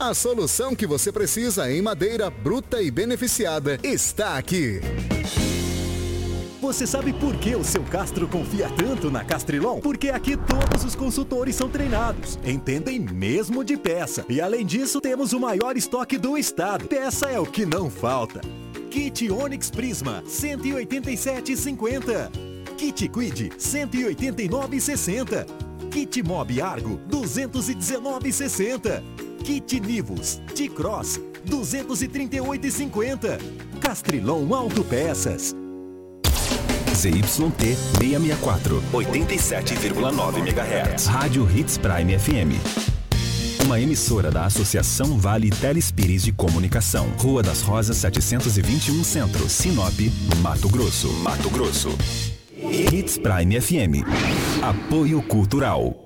A solução que você precisa em madeira bruta e beneficiada está aqui. Você sabe por que o seu Castro confia tanto na Castrilon? Porque aqui todos os consultores são treinados, entendem mesmo de peça. E além disso, temos o maior estoque do estado. Peça é o que não falta. Kit Onix Prisma, 187,50. Kit Quid, 189,60. Kit Mob Argo, 219,60. Kit Nivus, T-Cross, 238,50. Castrilon Autopeças. ZYT 664, 87,9 MHz. Rádio Hits Prime FM. Uma emissora da Associação Vale Telespires de Comunicação. Rua das Rosas 721 Centro, Sinop, Mato Grosso. Mato Grosso. Hits Prime FM. Apoio Cultural.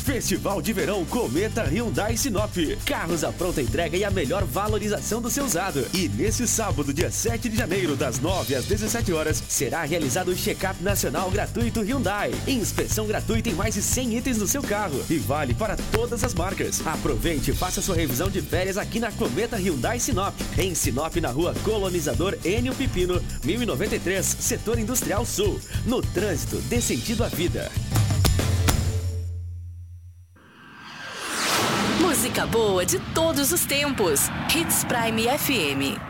Festival de Verão Cometa Hyundai Sinop. Carros à pronta entrega e a melhor valorização do seu usado. E nesse sábado, dia 7 de janeiro, das 9 às 17 horas, será realizado o check-up nacional gratuito Hyundai. Inspeção gratuita em mais de 100 itens do seu carro. E vale para todas as marcas. Aproveite e faça sua revisão de férias aqui na Cometa Hyundai Sinop. Em Sinop, na rua Colonizador Enio Pipino, 1093, Setor Industrial Sul. No trânsito, dê sentido à vida. Música boa de todos os tempos. Hits Prime FM.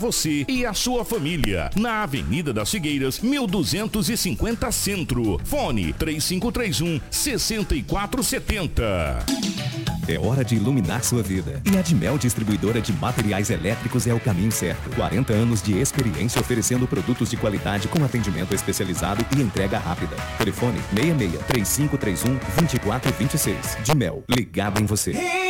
você e a sua família. Na Avenida das Figueiras, 1250 Centro. Fone 3531 6470. É hora de iluminar sua vida. E a Dimel Distribuidora de Materiais Elétricos é o caminho certo. 40 anos de experiência oferecendo produtos de qualidade com atendimento especializado e entrega rápida. Telefone 66 3531 2426. Dimel, ligado em você. Hits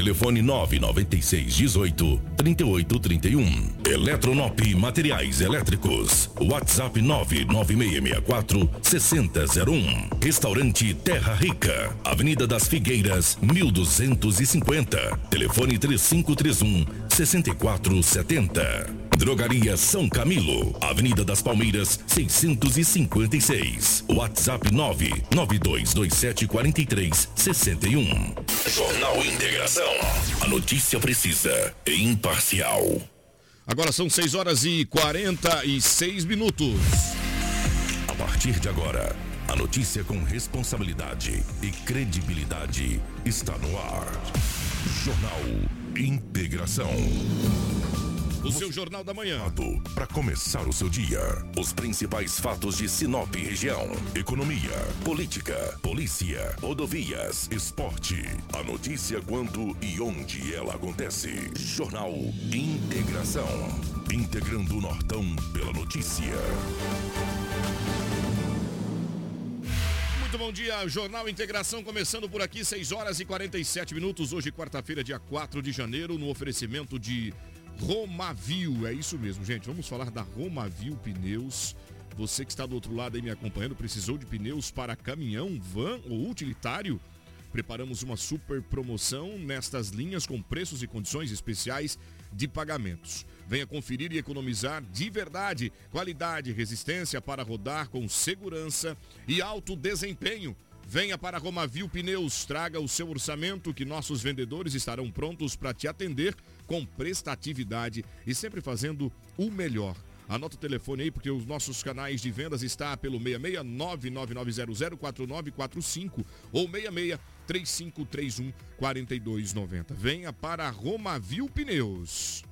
Telefone 996 18 38 31. Eletronop Materiais Elétricos. WhatsApp 99664 6001. Restaurante Terra Rica. Avenida das Figueiras, 1250. Telefone 3531 6470. Drogaria São Camilo, Avenida das Palmeiras, 656. WhatsApp 992274361. Jornal Integração. A notícia precisa e imparcial. Agora são 6 horas e 46 minutos. A partir de agora, a notícia com responsabilidade e credibilidade está no ar. Jornal Integração. O seu Jornal da Manhã. Para começar o seu dia, os principais fatos de Sinop região: economia, política, polícia, rodovias, esporte. A notícia quando e onde ela acontece. Jornal Integração. Integrando o Nortão pela notícia. Muito bom dia, Jornal Integração começando por aqui, 6 horas e 47 minutos. Hoje, quarta-feira, dia 4 de janeiro, no oferecimento de Romavil, é isso mesmo, gente. Vamos falar da Romavil Pneus. Você que está do outro lado aí me acompanhando, precisou de pneus para caminhão, van ou utilitário? Preparamos uma super promoção nestas linhas com preços e condições especiais de pagamentos. Venha conferir e economizar de verdade, qualidade resistência para rodar com segurança e alto desempenho. Venha para Romavil Pneus, traga o seu orçamento que nossos vendedores estarão prontos para te atender com prestatividade e sempre fazendo o melhor. Anota o telefone aí, porque os nossos canais de vendas está pelo 66 999004945 ou 66 3531 4290. Venha para Romavil Pneus.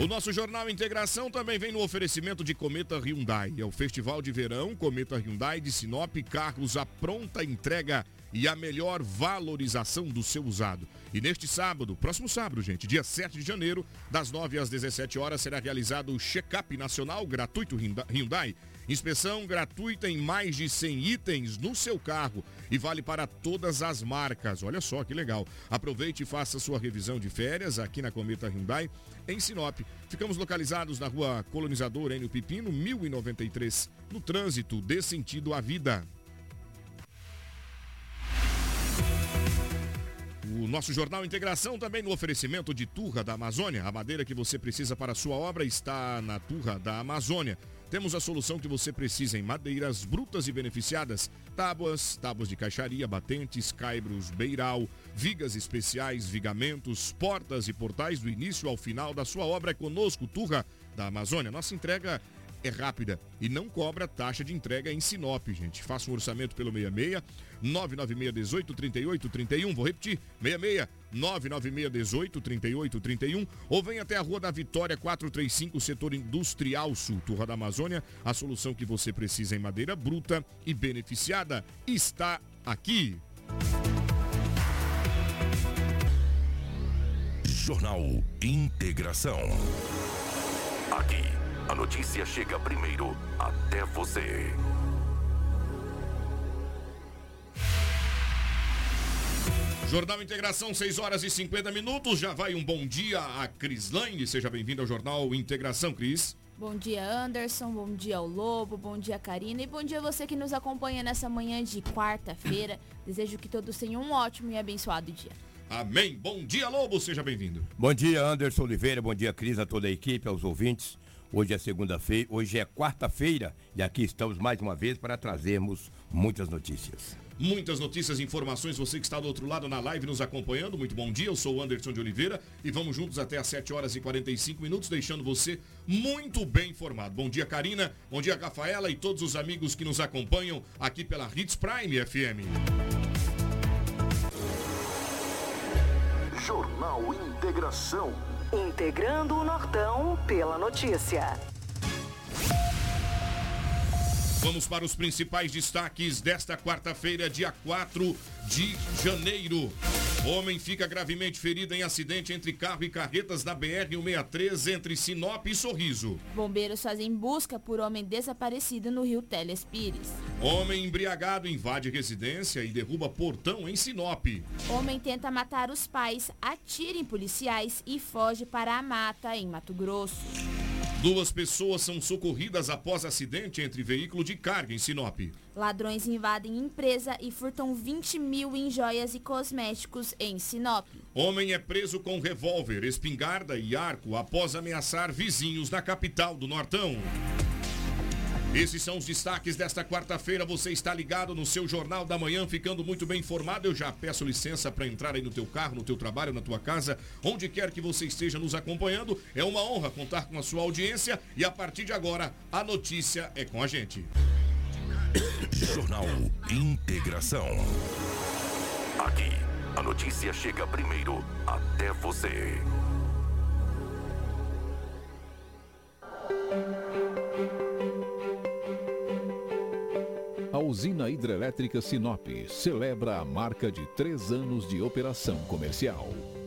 O nosso Jornal Integração também vem no oferecimento de Cometa Hyundai. É o Festival de Verão Cometa Hyundai de Sinop, carros à pronta entrega e a melhor valorização do seu usado. E neste sábado, próximo sábado, gente, dia 7 de janeiro, das 9 às 17 horas, será realizado o check-up nacional gratuito Hyundai. Inspeção gratuita em mais de 100 itens no seu carro e vale para todas as marcas. Olha só que legal. Aproveite e faça sua revisão de férias aqui na Cometa Hyundai em Sinop. Ficamos localizados na rua Colonizador Enio Pipino, 1093, no trânsito, dê sentido à vida. O nosso Jornal Integração também no oferecimento de Turra da Amazônia. A madeira que você precisa para a sua obra está na Turra da Amazônia. Temos a solução que você precisa em madeiras brutas e beneficiadas, tábuas, tábuas de caixaria, batentes, caibros, beiral, vigas especiais, vigamentos, portas e portais do início ao final da sua obra é conosco, Turra da Amazônia. Nossa entrega é rápida e não cobra taxa de entrega em Sinop, gente. Faça um orçamento pelo 66 996 18 38 31. Vou repetir: 66 996 18 38 31. Ou vem até a Rua da Vitória 435, setor industrial sul, Turra da Amazônia. A solução que você precisa em madeira bruta e beneficiada está aqui. Jornal Integração. A notícia chega primeiro até você. Jornal Integração, 6 horas e 50 minutos. Já vai um bom dia a Crislaine. Seja bem-vindo ao Jornal Integração, Cris. Bom dia, Anderson. Bom dia ao Lobo. Bom dia, Karina. E bom dia a você que nos acompanha nessa manhã de quarta-feira. Desejo que todos tenham um ótimo e abençoado dia. Amém. Bom dia, Lobo, seja bem-vindo. Bom dia, Anderson Oliveira, bom dia, Cris, a toda a equipe, aos ouvintes. Hoje é segunda-feira, hoje é quarta-feira e aqui estamos mais uma vez para trazermos muitas notícias. Muitas notícias e informações, você que está do outro lado na live nos acompanhando, muito bom dia, eu sou o Anderson de Oliveira e vamos juntos até às 7 horas e 45 minutos, deixando você muito bem informado. Bom dia, Karina, bom dia, Rafaela e todos os amigos que nos acompanham aqui pela Hits Prime FM. Jornal Integração. Integrando o Nortão pela notícia. Vamos para os principais destaques desta quarta-feira, dia 4 de janeiro. Homem fica gravemente ferido em acidente entre carro e carretas na BR-163 entre Sinop e Sorriso. Bombeiros fazem busca por homem desaparecido no rio Teles Pires. Homem embriagado invade residência e derruba portão em Sinop. Homem tenta matar os pais, atira em policiais e foge para a mata em Mato Grosso. Duas pessoas são socorridas após acidente entre veículo de carga em Sinop. Ladrões invadem empresa e furtam 20 mil em joias e cosméticos em Sinop. Homem é preso com revólver, espingarda e arco após ameaçar vizinhos na capital do Nortão. Esses são os destaques desta quarta-feira. Você está ligado no seu Jornal da Manhã, ficando muito bem informado. Eu já peço licença para entrar aí no teu carro, no teu trabalho, na tua casa, onde quer que você esteja nos acompanhando. É uma honra contar com a sua audiência e a partir de agora a notícia é com a gente. Jornal Integração. Aqui, a notícia chega primeiro até você. Usina hidrelétrica Sinop celebra a marca de três anos de operação comercial.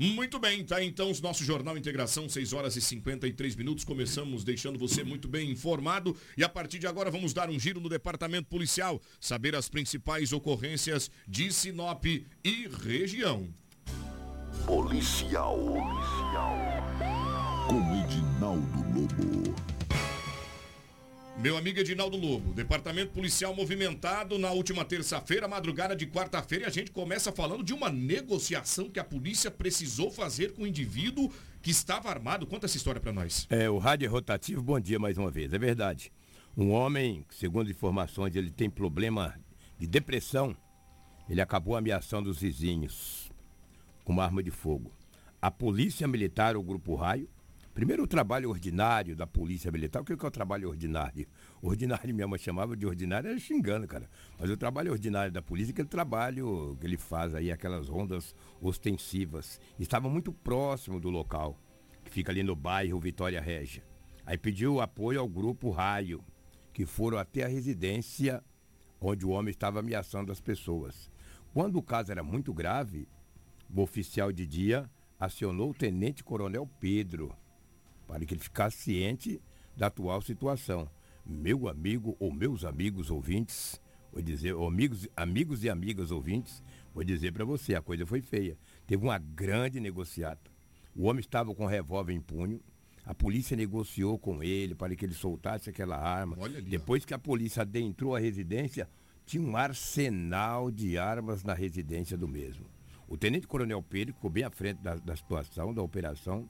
Muito bem, tá então o nosso Jornal Integração, 6 horas e 53 minutos. Começamos deixando você muito bem informado e a partir de agora vamos dar um giro no departamento policial, saber as principais ocorrências de Sinop e região. Policial. Policial. Com Edinaldo Lobo. Meu amigo Edinaldo Lobo, departamento policial movimentado na última terça-feira, madrugada de quarta-feira, e a gente começa falando de uma negociação que a polícia precisou fazer com o indivíduo que estava armado. Conta essa história para nós. É, o rádio é rotativo, bom dia mais uma vez, é verdade. Um homem, segundo informações, ele tem problema de depressão. Ele acabou ameaçando os vizinhos com uma arma de fogo. A polícia militar, o grupo Raio, Primeiro, o trabalho ordinário da polícia militar. O que é, o trabalho ordinário? Ordinário, minha mãe chamava de ordinário, era xingando, cara. Mas o trabalho ordinário da polícia é aquele trabalho que ele faz aí, aquelas rondas ostensivas. Estava muito próximo do local, que fica ali no bairro Vitória Régia. Aí pediu apoio ao grupo Raio, que foram até a residência onde o homem estava ameaçando as pessoas. Quando o caso era muito grave, o oficial de dia acionou o tenente coronel Pedro para que ele ficasse ciente da atual situação. Meu amigo ou meus amigos ouvintes, vou dizer, amigos, amigos e amigas ouvintes, vou dizer para você, a coisa foi feia. Teve uma grande negociata. O homem estava com um revólver em punho. A polícia negociou com ele para que ele soltasse aquela arma. Ali, Depois que a polícia adentrou a residência, tinha um arsenal de armas na residência do mesmo. O tenente coronel Pedro ficou bem à frente da, da situação, da operação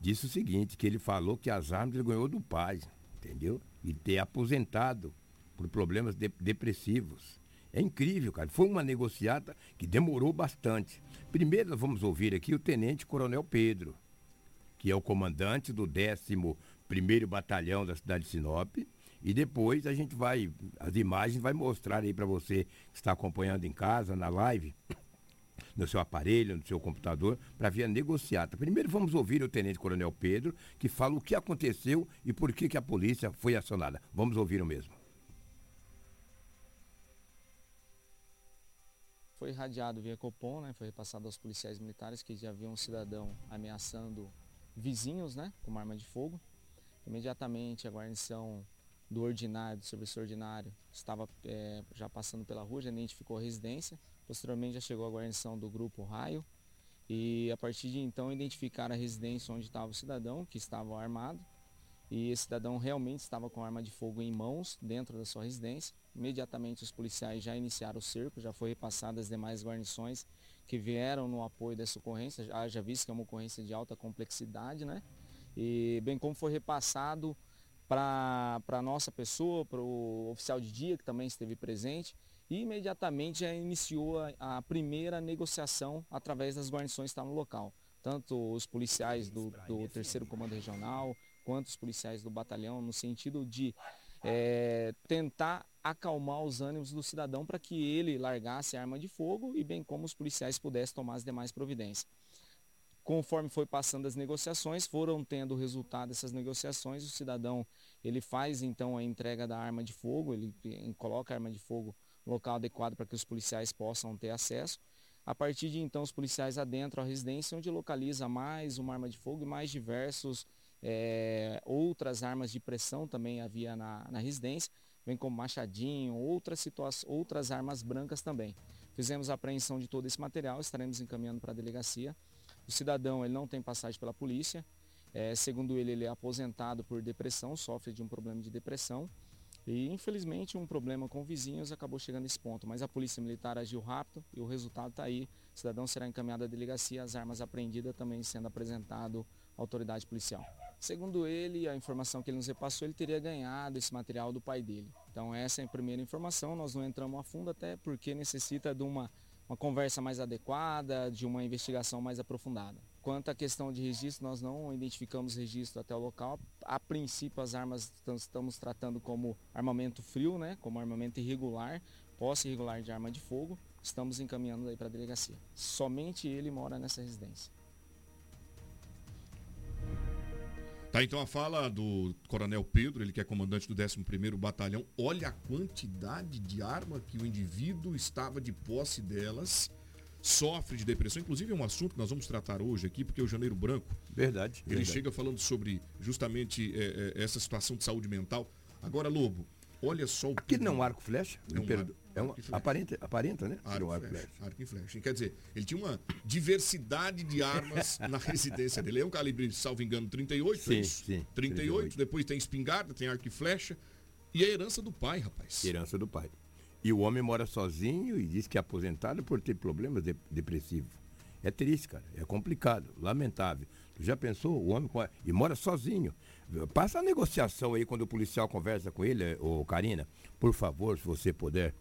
disse o seguinte, que ele falou que as armas ele ganhou do pai, entendeu? E ter aposentado por problemas de, depressivos. É incrível, cara. Foi uma negociata que demorou bastante. Primeiro nós vamos ouvir aqui o Tenente Coronel Pedro, que é o comandante do 11º Batalhão da cidade de Sinop, E depois a gente vai, as imagens vai mostrar aí para você que está acompanhando em casa, na live, no seu aparelho, no seu computador, para ver a negociata. Primeiro vamos ouvir o Tenente Coronel Pedro, que fala o que aconteceu e por que, que a polícia foi acionada. Vamos ouvir o mesmo. Foi irradiado via Copom, né? foi repassado aos policiais militares que já haviam um cidadão ameaçando vizinhos né? com uma arma de fogo. Imediatamente a guarnição do ordinário, do serviço ordinário, estava é, já passando pela rua, já identificou a residência. Posteriormente já chegou a guarnição do grupo Raio e a partir de então identificaram a residência onde estava o cidadão, que estava armado. E esse cidadão realmente estava com arma de fogo em mãos dentro da sua residência. Imediatamente os policiais já iniciaram o cerco, já foi repassado as demais guarnições que vieram no apoio dessa ocorrência, já, já visto que é uma ocorrência de alta complexidade, né? E bem como foi repassado para a nossa pessoa, para o oficial de dia que também esteve presente, e imediatamente já iniciou a, a primeira negociação através das guarnições que estavam no local. Tanto os policiais do, do terceiro comando regional, quanto os policiais do batalhão, no sentido de é, tentar acalmar os ânimos do cidadão para que ele largasse a arma de fogo e bem como os policiais pudessem tomar as demais providências. Conforme foi passando as negociações, foram tendo resultado dessas negociações, o cidadão ele faz então a entrega da arma de fogo, ele coloca a arma de fogo local adequado para que os policiais possam ter acesso. A partir de então, os policiais adentram a residência, onde localiza mais uma arma de fogo e mais diversos é, outras armas de pressão também havia na, na residência, bem como machadinho, outras, outras armas brancas também. Fizemos a apreensão de todo esse material, estaremos encaminhando para a delegacia. O cidadão ele não tem passagem pela polícia, é, segundo ele, ele é aposentado por depressão, sofre de um problema de depressão. E infelizmente um problema com vizinhos acabou chegando a esse ponto, mas a polícia militar agiu rápido e o resultado está aí. O cidadão será encaminhado à delegacia, as armas apreendidas também sendo apresentado à autoridade policial. Segundo ele, a informação que ele nos repassou, ele teria ganhado esse material do pai dele. Então essa é a primeira informação, nós não entramos a fundo até porque necessita de uma, uma conversa mais adequada, de uma investigação mais aprofundada. Quanto à questão de registro, nós não identificamos registro até o local. A princípio, as armas estamos tratando como armamento frio, né? como armamento irregular, posse irregular de arma de fogo. Estamos encaminhando aí para a delegacia. Somente ele mora nessa residência. Tá, então a fala do Coronel Pedro, ele que é comandante do 11º Batalhão. Olha a quantidade de arma que o indivíduo estava de posse delas. Sofre de depressão, inclusive é um assunto que nós vamos tratar hoje aqui, porque o Janeiro Branco. Verdade. Ele verdade. chega falando sobre justamente é, é, essa situação de saúde mental. Agora, Lobo, olha só o. Aquele não é um arco flecha? É um, arco, é um aparenta, aparenta, né? Arco, arco flecha, flecha. Arco e flecha. Quer dizer, ele tinha uma diversidade de armas na residência dele. É um calibre, salvo engano, 38, sim, é? Sim, 38, 38, depois tem espingarda, tem arco e flecha. E a herança do pai, rapaz. Herança do pai. E o homem mora sozinho e diz que é aposentado por ter problemas de, depressivos. É triste, cara. É complicado, lamentável. Tu já pensou? O homem e mora sozinho. Passa a negociação aí quando o policial conversa com ele, ô Karina. Por favor, se você puder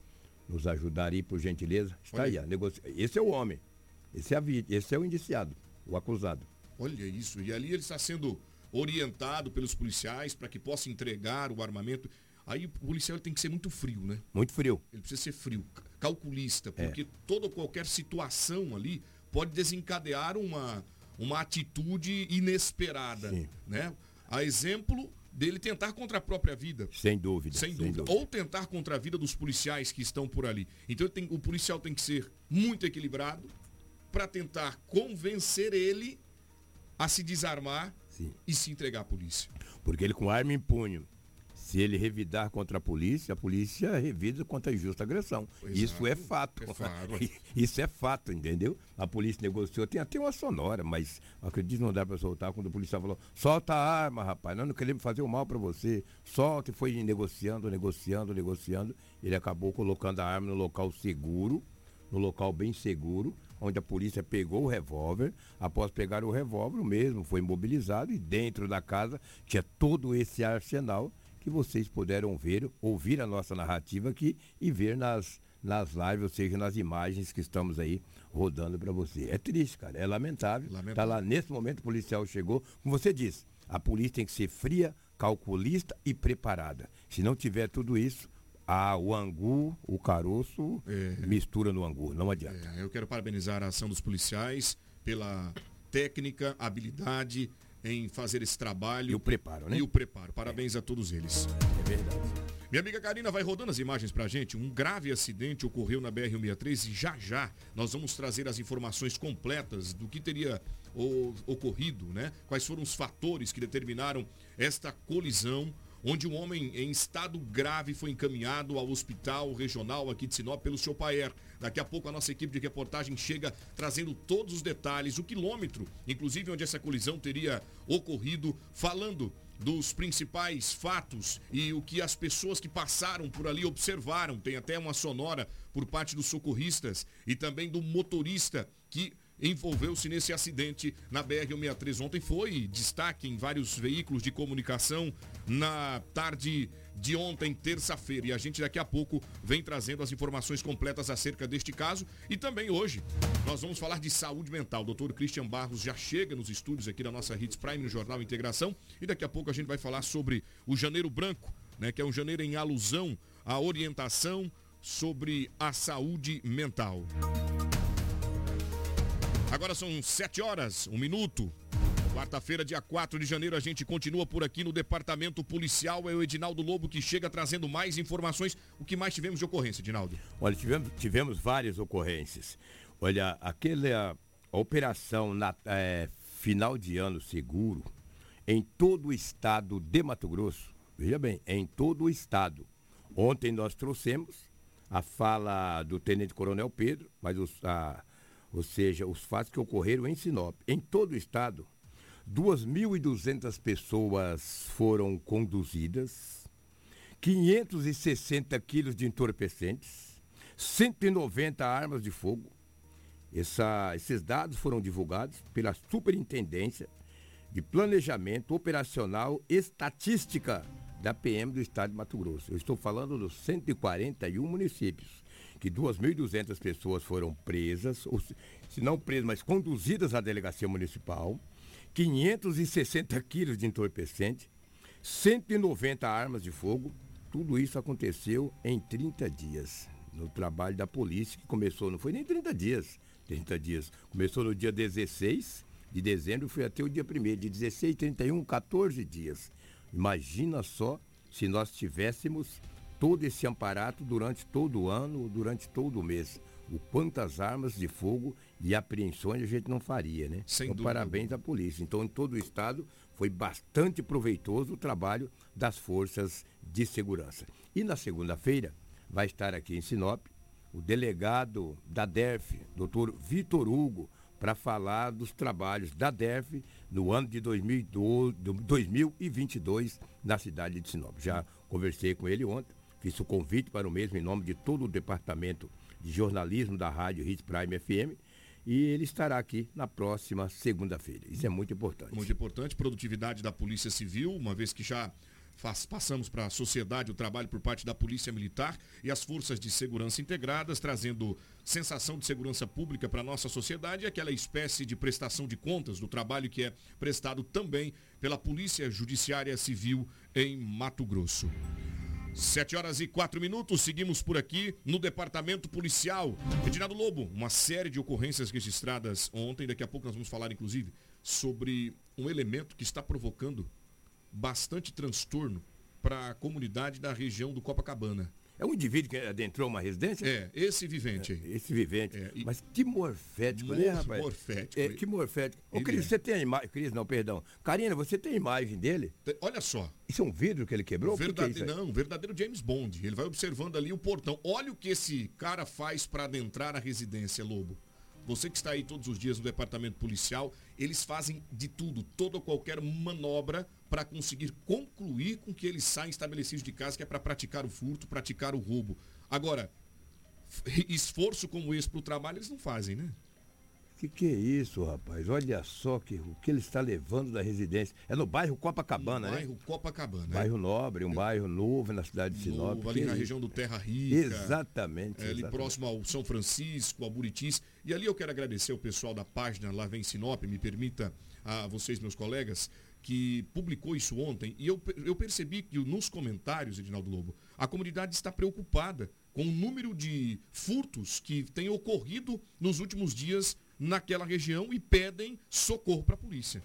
nos ajudar aí, por gentileza. Está Olha. aí, a negocia... Esse é o homem. Esse é, a... Esse é o indiciado, o acusado. Olha isso. E ali ele está sendo orientado pelos policiais para que possa entregar o armamento. Aí o policial tem que ser muito frio, né? Muito frio. Ele precisa ser frio, calculista, porque é. toda qualquer situação ali pode desencadear uma, uma atitude inesperada, Sim. né? A exemplo dele tentar contra a própria vida. Sem dúvida. Sem, sem dúvida. dúvida. Ou tentar contra a vida dos policiais que estão por ali. Então tem, o policial tem que ser muito equilibrado para tentar convencer ele a se desarmar Sim. e se entregar à polícia. Porque ele com arma em punho se ele revidar contra a polícia, a polícia revida contra a injusta agressão. Isso é fato. É fato. Isso é fato, entendeu? A polícia negociou, tem até uma sonora, mas acredito que não dá para soltar quando o policial falou: solta a arma, rapaz, nós não queremos fazer o mal para você. Solta e foi negociando, negociando, negociando. Ele acabou colocando a arma no local seguro, no local bem seguro, onde a polícia pegou o revólver. Após pegar o revólver, o mesmo foi imobilizado e dentro da casa tinha todo esse arsenal que vocês puderam ver, ouvir a nossa narrativa aqui e ver nas, nas lives, ou seja, nas imagens que estamos aí rodando para você. É triste, cara, é lamentável. lamentável. Tá lá, nesse momento o policial chegou, como você disse, a polícia tem que ser fria, calculista e preparada. Se não tiver tudo isso, ah, o angu, o caroço, é. mistura no angu, não adianta. É, eu quero parabenizar a ação dos policiais pela técnica, habilidade em fazer esse trabalho. E o preparo, né? E o preparo. Parabéns é. a todos eles. É verdade. Minha amiga Karina vai rodando as imagens pra gente. Um grave acidente ocorreu na BR-163 e já já nós vamos trazer as informações completas do que teria ocorrido, né? Quais foram os fatores que determinaram esta colisão onde um homem em estado grave foi encaminhado ao hospital regional aqui de Sinop pelo seu Paer. Daqui a pouco a nossa equipe de reportagem chega trazendo todos os detalhes, o quilômetro, inclusive onde essa colisão teria ocorrido, falando dos principais fatos e o que as pessoas que passaram por ali observaram. Tem até uma sonora por parte dos socorristas e também do motorista que envolveu-se nesse acidente na BR-163. Ontem foi destaque em vários veículos de comunicação na tarde de ontem, terça-feira. E a gente daqui a pouco vem trazendo as informações completas acerca deste caso. E também hoje nós vamos falar de saúde mental. O doutor Christian Barros já chega nos estúdios aqui da nossa Hits Prime no Jornal Integração. E daqui a pouco a gente vai falar sobre o Janeiro Branco, né, que é um janeiro em alusão à orientação sobre a saúde mental. Agora são 7 horas, um minuto. Quarta-feira, dia 4 de janeiro, a gente continua por aqui no Departamento Policial. É o Edinaldo Lobo que chega trazendo mais informações. O que mais tivemos de ocorrência, Edinaldo? Olha, tivemos, tivemos várias ocorrências. Olha, aquela operação na, é, final de ano seguro em todo o estado de Mato Grosso. Veja bem, em todo o estado. Ontem nós trouxemos a fala do Tenente Coronel Pedro, mas os, a, ou seja, os fatos que ocorreram em Sinop. Em todo o estado, 2.200 pessoas foram conduzidas, 560 quilos de entorpecentes, 190 armas de fogo. Essa, esses dados foram divulgados pela Superintendência de Planejamento Operacional Estatística da PM do Estado de Mato Grosso. Eu estou falando dos 141 municípios que 2.200 pessoas foram presas, ou, se não presas, mas conduzidas à delegacia municipal, 560 quilos de entorpecente, 190 armas de fogo. Tudo isso aconteceu em 30 dias. No trabalho da polícia, que começou, não foi nem 30 dias, 30 dias. Começou no dia 16 de dezembro e foi até o dia 1 de 16, 31, 14 dias. Imagina só se nós tivéssemos todo esse amparato durante todo o ano, durante todo o mês. O quantas armas de fogo e apreensões a gente não faria, né? Sem então, dúvida. parabéns à polícia. Então, em todo o estado, foi bastante proveitoso o trabalho das forças de segurança. E na segunda-feira, vai estar aqui em Sinop o delegado da DERF, doutor Vitor Hugo, para falar dos trabalhos da DERF no ano de 2022 na cidade de Sinop. Já conversei com ele ontem Fiz o convite para o mesmo em nome de todo o departamento de jornalismo da Rádio Hits Prime FM. E ele estará aqui na próxima segunda-feira. Isso é muito importante. Muito importante. Produtividade da Polícia Civil, uma vez que já faz, passamos para a sociedade o trabalho por parte da Polícia Militar e as forças de segurança integradas, trazendo sensação de segurança pública para a nossa sociedade e aquela espécie de prestação de contas do trabalho que é prestado também pela Polícia Judiciária Civil em Mato Grosso. Sete horas e quatro minutos, seguimos por aqui no Departamento Policial. Edinaldo Lobo, uma série de ocorrências registradas ontem, daqui a pouco nós vamos falar, inclusive, sobre um elemento que está provocando bastante transtorno para a comunidade da região do Copacabana. É um indivíduo que adentrou uma residência? É, esse vivente aí. É, esse vivente. É, e... Mas que morfético, Mor né, rapaz? Morfético. É, que morfético. Ô, Cris, é. você tem a imagem. Cris, não, perdão. Karina, você tem a imagem dele? Olha só. Isso é um vidro que ele quebrou? Verdade, que é não, verdadeiro James Bond. Ele vai observando ali o portão. Olha o que esse cara faz para adentrar a residência, Lobo. Você que está aí todos os dias no departamento policial, eles fazem de tudo, toda qualquer manobra para conseguir concluir com que eles saem estabelecidos de casa, que é para praticar o furto, praticar o roubo. Agora, esforço como esse para o trabalho eles não fazem, né? Que que é isso, rapaz? Olha só que, o que ele está levando da residência. É no bairro Copacabana, no né? Bairro Copacabana. Bairro nobre, um bairro novo na cidade de Sinop. Novo, ali na região do Terra Rica. Exatamente. É, ali exatamente. próximo ao São Francisco, ao Buritis. E ali eu quero agradecer o pessoal da página Lá Vem Sinop, me permita a vocês, meus colegas, que publicou isso ontem. E eu, eu percebi que nos comentários, Edinaldo Lobo, a comunidade está preocupada com o número de furtos que tem ocorrido nos últimos dias naquela região e pedem socorro para a polícia.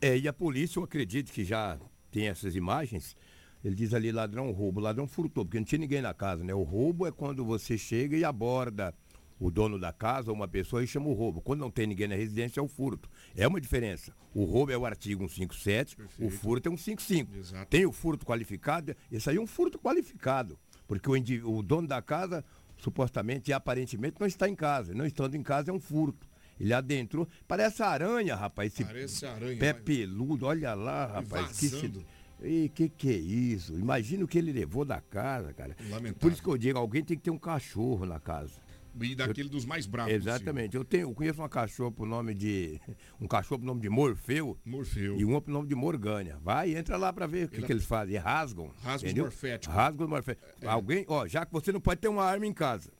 É, e a polícia, eu acredito que já tem essas imagens. Ele diz ali ladrão roubo, ladrão furtou, porque não tinha ninguém na casa, né? O roubo é quando você chega e aborda o dono da casa ou uma pessoa e chama o roubo. Quando não tem ninguém na residência é o furto. É uma diferença. O roubo é o artigo 157, o furto é um 55. Exato. Tem o furto qualificado, esse aí é um furto qualificado, porque o, o dono da casa supostamente e aparentemente não está em casa. Não estando em casa é um furto. Ele adentrou, parece aranha, rapaz, esse Parece aranha, pé peludo, olha lá, rapaz. Que, se... que que é isso? Imagina o que ele levou da casa, cara. Lamentável. Por isso que eu digo, alguém tem que ter um cachorro na casa. E daquele dos mais bravos. Exatamente. Eu tenho, eu conheço uma cachorra por nome de. Um cachorro por nome de Morfeu. Morfeu. E uma por nome de Morgânia. Vai, entra lá pra ver o que, que eles fazem. Rasgam. Rasgam os entendeu? morféticos. Rasgam os morféticos. Alguém, ó, já que você não pode ter uma arma em casa.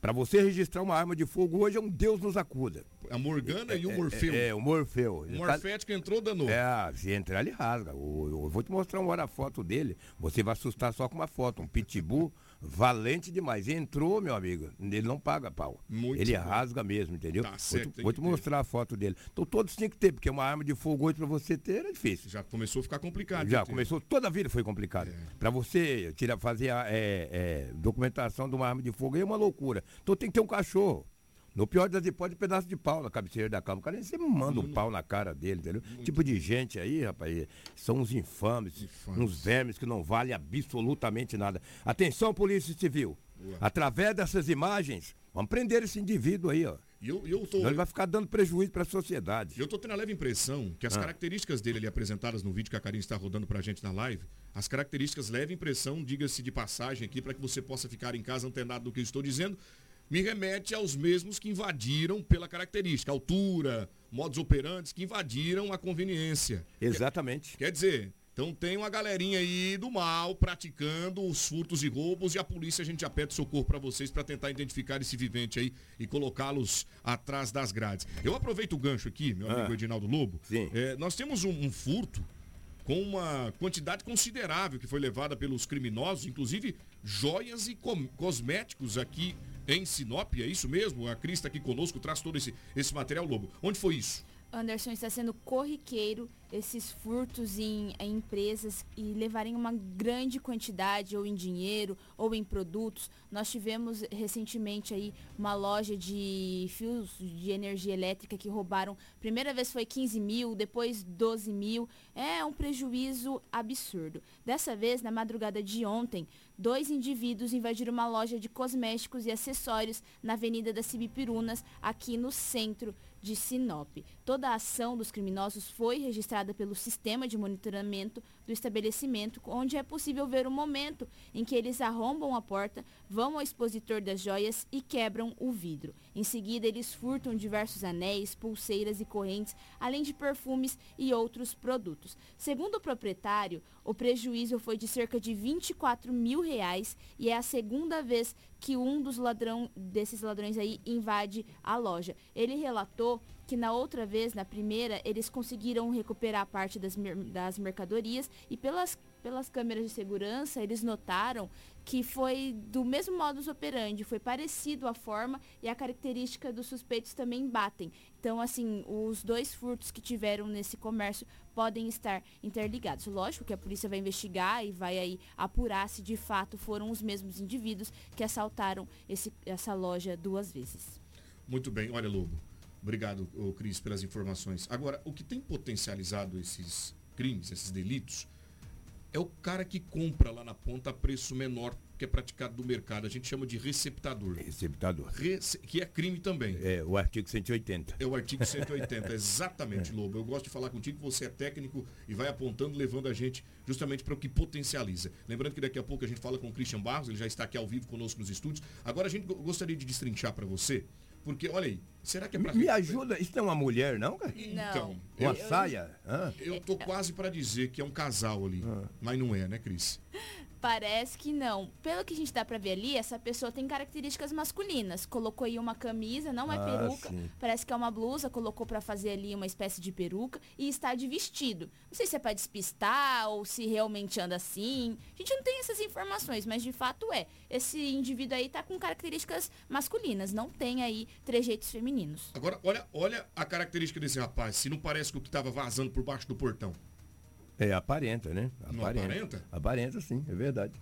Pra você registrar uma arma de fogo hoje é um Deus nos acuda. A Morgana e o É, Morfeu. É, é, o Morfeu. O tá- morfético entrou, danou. é, se entrar, ele rasga. O- Eu, vou te mostrar uma hora a foto dele. Você vai assustar só com uma foto. Um pitbull valente demais. Entrou, meu amigo, ele não paga pau. Muito ele bom. rasga mesmo, entendeu? Tá vou certo, vou que te ter. mostrar a foto dele. Então todos tinham que ter, porque uma arma de fogo hoje pra você ter é difícil. Já começou a ficar complicado. Já ter. começou, toda a vida foi complicado. É. Pra você tirar, fazer a é, é, documentação de uma arma de fogo é uma loucura. Então tem que ter um cachorro. No pior das hipóteses, um pedaço de pau na cabeceira da cama. O cara você manda um pau na cara dele, entendeu? Tipo de gente aí, rapaz, são uns infames, uns vermes que não valem absolutamente nada. Atenção, Polícia Civil. Através dessas imagens, vamos prender esse indivíduo aí, ó. E eu, eu tô. Ele vai ficar dando prejuízo para a sociedade. Eu tô tendo a leve impressão que as Ah. características dele ali apresentadas no vídeo que a Karine está rodando pra gente na live, as características leve impressão, diga-se de passagem aqui, para que você possa ficar em casa antenado do que eu estou dizendo, me remete aos mesmos que invadiram pela característica, altura, modos operantes, que invadiram a conveniência. Exatamente. Quer dizer, então tem uma galerinha aí do mal praticando os furtos e roubos e a polícia a gente já pede socorro para vocês para tentar identificar esse vivente aí e colocá-los atrás das grades. Eu aproveito o gancho aqui, meu amigo Ah. Edinaldo Lobo. Sim. É, nós temos um, um furto com uma quantidade considerável que foi levada pelos criminosos, inclusive joias e cosméticos aqui em Sinop, é isso mesmo? A Cris está aqui conosco, traz todo esse, esse material, Lobo. Onde foi isso? Anderson está sendo corriqueiro esses furtos em, em empresas e levarem uma grande quantidade ou em dinheiro ou em produtos. Nós tivemos recentemente aí uma loja de fios de energia elétrica que roubaram. Primeira vez foi 15 mil, depois 12 mil. É um prejuízo absurdo. Dessa vez, na madrugada de ontem, dois indivíduos invadiram uma loja de cosméticos e acessórios na Avenida das Cibipirunas, aqui no centro de Sinop. Toda a ação dos criminosos foi registrada pelo sistema de monitoramento do estabelecimento, onde é possível ver o momento em que eles arrombam a porta, vão ao expositor das joias e quebram o vidro. Em seguida, eles furtam diversos anéis, pulseiras e correntes, além de perfumes e outros produtos. Segundo o proprietário, o prejuízo foi de cerca de 24 mil reais e é a segunda vez que um dos ladrão, desses ladrões aí invade a loja. Ele relatou que na outra vez, na primeira, eles conseguiram recuperar parte das, das mercadorias e pelas, pelas câmeras de segurança eles notaram que foi do mesmo modus operandi, foi parecido a forma e a característica dos suspeitos também batem. Então, assim, os dois furtos que tiveram nesse comércio podem estar interligados. Lógico que a polícia vai investigar e vai aí apurar se de fato foram os mesmos indivíduos que assaltaram esse, essa loja duas vezes. Muito bem, olha, Lobo. Obrigado, Cris, pelas informações. Agora, o que tem potencializado esses crimes, esses delitos, é o cara que compra lá na ponta a preço menor que é praticado no mercado. A gente chama de receptador. Receptador. Rece- Que é crime também. É o artigo 180. É o artigo 180, exatamente, Lobo. Eu gosto de falar contigo, você é técnico e vai apontando, levando a gente justamente para o que potencializa. Lembrando que daqui a pouco a gente fala com o Christian Barros, ele já está aqui ao vivo conosco nos estúdios. Agora a gente go- gostaria de destrinchar para você, Porque, olha aí, será que é pra... Me ajuda, isso não é uma mulher, não, cara? Então, Uma eu- saia? Hã? Eu tô quase pra dizer que é um casal ali, mas não é, né, Cris? Parece que não. Pelo que a gente dá pra ver ali, essa pessoa tem características masculinas. Colocou aí uma camisa, não é Ah, peruca. sim. Parece que é uma blusa, colocou pra fazer ali uma espécie de peruca e está de vestido. Não sei se é pra despistar ou se realmente anda assim. A gente não tem essas informações, mas de fato é. Esse indivíduo aí tá com características masculinas, não tem aí trejeitos femininos. Agora, olha, olha a característica desse rapaz. Se não parece que o que tava vazando por baixo do portão. É, aparenta, né? Não aparenta? Aparenta, sim, é verdade.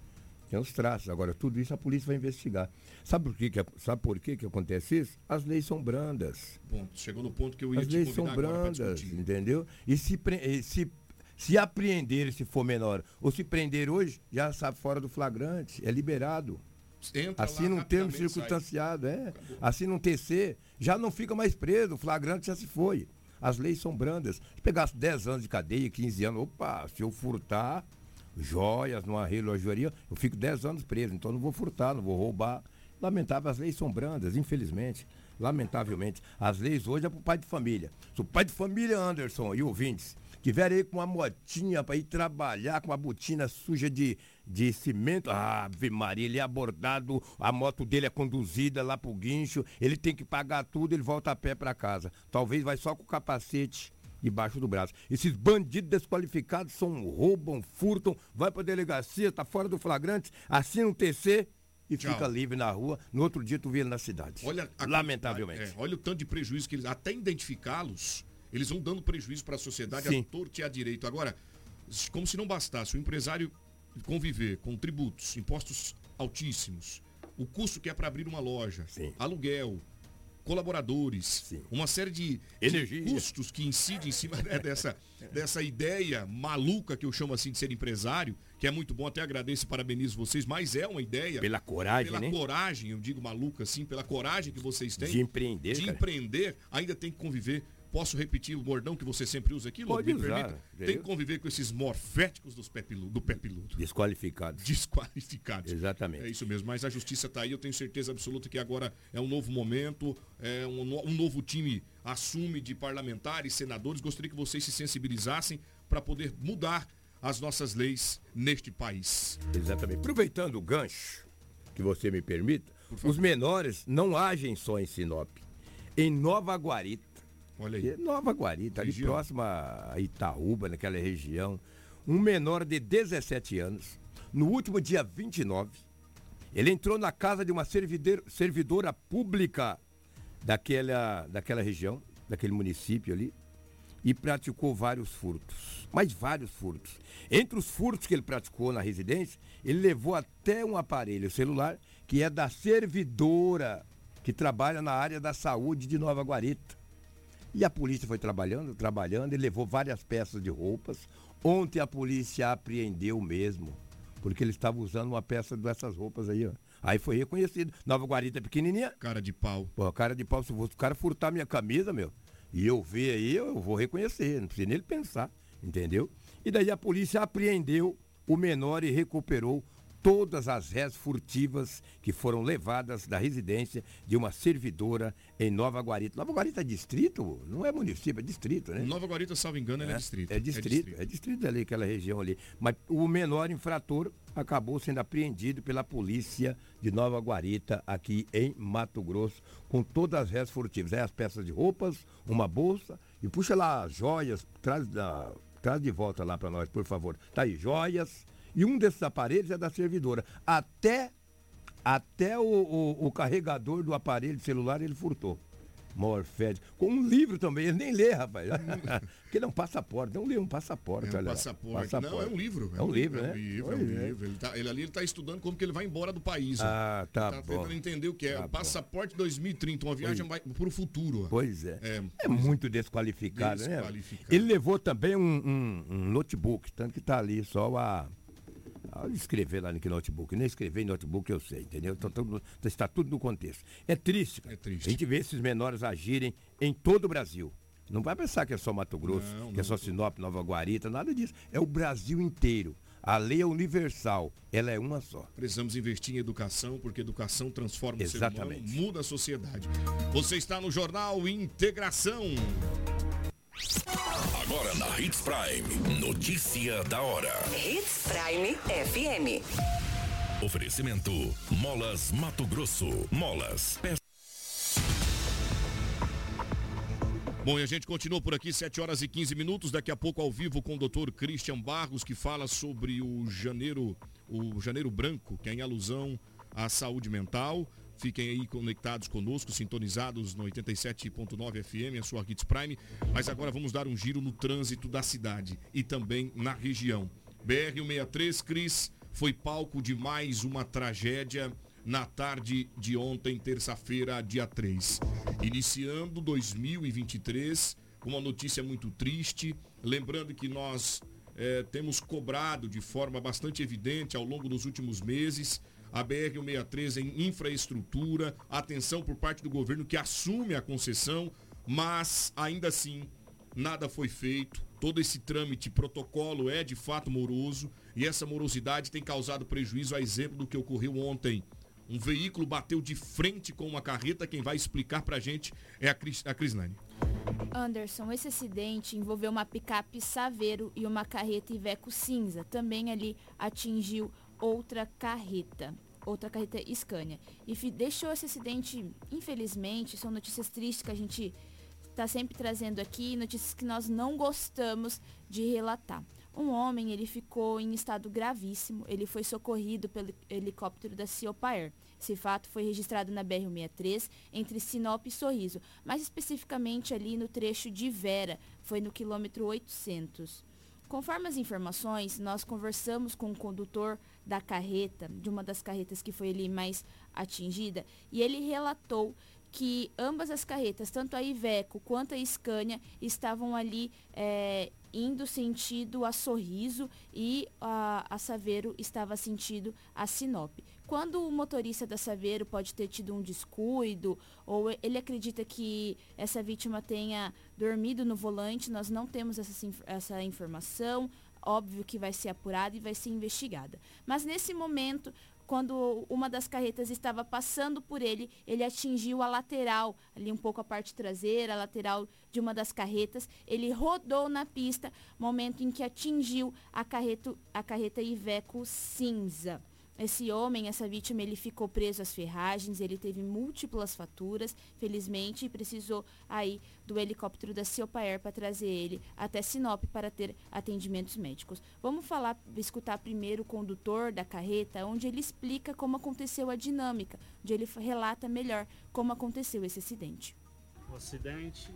Tem os traços. Agora, tudo isso a polícia vai investigar. Sabe por, quê que, sabe por quê que acontece isso? As leis são brandas. Ponto. Chegou no ponto que eu ia As te leis são brandas, entendeu? E se, e se, se apreender, se for menor, ou se prender hoje, já sabe fora do flagrante, é liberado. Entra assim lá, num termo rapidamente sai. circunstanciado, é. Assim num TC, já não fica mais preso, o flagrante já se foi. As leis são brandas. Se pegasse 10 anos de cadeia, 15 anos, opa, se eu furtar joias numa relojoaria, eu fico 10 anos preso, então não vou furtar, não vou roubar. Lamentável, as leis são brandas, infelizmente. Lamentavelmente. As leis hoje é pro pai de família. Se o pai de família, Anderson e ouvintes, tiver aí com uma motinha para ir trabalhar com uma botina suja de, de cimento, Ave Maria, ele é abordado, a moto dele é conduzida lá pro guincho, ele tem que pagar tudo, ele volta a pé para casa. Talvez vai só com o capacete debaixo do braço. Esses bandidos desqualificados são roubam, furtam, vai pra delegacia, tá fora do flagrante, assina um TC e Tchau. fica livre na rua. No outro dia tu vê ele na cidade. Olha a Lamentavelmente. é, olha o tanto de prejuízo que eles. Até identificá-los, eles vão dando prejuízo para a sociedade Sim. a torto e a direito. Agora, como se não bastasse o empresário conviver com tributos, impostos altíssimos, o custo que é para abrir uma loja, aluguel, colaboradores, uma série de, de custos que incidem em cima né, dessa, dessa ideia maluca que eu chamo assim de ser empresário, que é muito bom, até agradeço e parabenizo vocês, mas é uma ideia. Pela coragem, pela né? coragem, eu digo maluca assim, pela coragem que vocês têm. De empreender, De cara. empreender, ainda tem que conviver. Posso repetir o bordão que você sempre usa aqui, Lobo? Pode usar, permita? Tem que conviver com esses morféticos dos pé pilu- do pé piludo. Desqualificados. Desqualificados. Exatamente. É isso mesmo, mas a justiça está aí, eu tenho certeza absoluta que agora é um novo momento, é um, no- um novo time assume de parlamentares, senadores. Gostaria que vocês se sensibilizassem para poder mudar as nossas leis neste país. Exatamente. Aproveitando o gancho, que você me permita, os menores não agem só em Sinop. Em Nova Guarita. Olha aí. Nova Guarita, ali Região. próxima a Itaúba, naquela região. Um menor de 17 anos, no último dia 29, ele entrou na casa de uma servidora pública daquela, daquela região, daquele município ali, e praticou vários furtos. Mas vários furtos. Entre os furtos que ele praticou na residência, ele levou até um aparelho celular que é da servidora que trabalha na área da saúde de Nova Guarita. E a polícia foi trabalhando, trabalhando, e levou várias peças de roupas. Ontem a polícia apreendeu mesmo, porque ele estava usando uma peça dessas roupas aí, ó. Aí foi reconhecido. Nova Guarita é pequenininha. Cara de pau. Pô, cara de pau, se o cara furtar minha camisa, meu, e eu ver aí, eu vou reconhecer, não precisa nem ele pensar, entendeu? E daí a polícia apreendeu o menor e recuperou todas as réis furtivas que foram levadas da residência de uma servidora em Nova Guarita. Nova Guarita é distrito? Não é município, é distrito, né? Nova Guarita, salvo engano, ele é, distrito. É distrito, é distrito ali, aquela região ali. Mas o menor infrator acabou sendo apreendido pela polícia de Nova Guarita, aqui em Mato Grosso, com todas as réis furtivas. Aí as peças de roupas, uma bolsa, e puxa lá as joias, traz, da, traz de volta lá para nós, por favor. Tá aí, joias. E um desses aparelhos é da servidora. Até, até o, o- o carregador do aparelho celular ele furtou. Morfed. Com um livro também, ele nem lê, rapaz. Porque ele é um passaporte. Não lê um passaporte. É um lá. passaporte. Não, é um livro. É um livro, né? É um livro, é um Pois é. livro. Ele, tá- ele ali ele está estudando como que ele vai embora do país. Ah, tá tá bom. tentando entender o que é. Tá passaporte 2030, uma viagem para o futuro. Pois é. É, É muito desqualificado, né? Desqualificado. Ele levou também um, um- um notebook, tanto que tá ali só a. a escrever lá naquele notebook. Nem escrever em notebook eu sei, entendeu? Então, tudo- está tudo no contexto. É triste. cara. É triste. A gente vê esses menores agirem em todo o Brasil. Não vai pensar que é só Mato Grosso, Não, que é só Sinop, Nova Guarita, nada disso. É o Brasil inteiro. A lei é universal, ela é uma só. Precisamos investir em educação, porque educação transforma Exatamente. o ser humano, muda a sociedade. Você está no Jornal Integração. Agora na Hits Prime, notícia da hora. Hits Prime FM. Oferecimento: Molas Mato Grosso. Molas. Peças Bom, e a gente continua por aqui, 7 horas e 15 minutos. Daqui a pouco ao vivo com o doutor Christian Barros, que fala sobre o janeiro, o janeiro branco, que é em alusão à saúde mental. Fiquem aí conectados conosco, sintonizados no 87.9 FM, a sua Hits Prime. Mas agora vamos dar um giro no trânsito da cidade e também na região. BR-163, Cris, foi palco de mais uma tragédia na tarde de ontem, terça-feira, dia 3. Iniciando 2023, com uma notícia muito triste, lembrando que nós eh, temos cobrado de forma bastante evidente ao longo dos últimos meses a BR-163 em infraestrutura, atenção por parte do governo que assume a concessão, mas ainda assim nada foi feito. Todo esse trâmite, protocolo é de fato moroso e essa morosidade tem causado prejuízo a exemplo do que ocorreu ontem um veículo bateu de frente com uma carreta. Quem vai explicar pra gente é a, Cris, a Crislane. Anderson, esse acidente envolveu uma picape Saveiro e uma carreta Iveco cinza. Também ali atingiu outra carreta, outra carreta Scania. E deixou esse acidente, infelizmente, são notícias tristes que a gente está sempre trazendo aqui, notícias que nós não gostamos de relatar. Um homem, ele ficou em estado gravíssimo, ele foi socorrido pelo helicóptero da Ciopaer. Esse fato foi registrado na BR-163, entre Sinop e Sorriso, mais especificamente ali no trecho de Vera, foi no quilômetro 800. Conforme as informações, nós conversamos com o condutor da carreta, de uma das carretas que foi ali mais atingida, e ele relatou que ambas as carretas, tanto a Iveco quanto a Scania, estavam ali é, indo sentido a Sorriso e a, a Saveiro estava sentido a Sinop. Quando o motorista da Saveiro pode ter tido um descuido ou ele acredita que essa vítima tenha dormido no volante, nós não temos essa, essa informação. Óbvio que vai ser apurada e vai ser investigada. Mas nesse momento, quando uma das carretas estava passando por ele, ele atingiu a lateral, ali um pouco a parte traseira, a lateral de uma das carretas. Ele rodou na pista, momento em que atingiu a carreta, a carreta Iveco cinza. Esse homem, essa vítima, ele ficou preso às ferragens, ele teve múltiplas faturas, felizmente, e precisou aí do helicóptero da Ciopaer para trazer ele até Sinop para ter atendimentos médicos. Vamos falar, escutar primeiro o condutor da carreta, onde ele explica como aconteceu a dinâmica, onde ele relata melhor como aconteceu esse acidente. O acidente,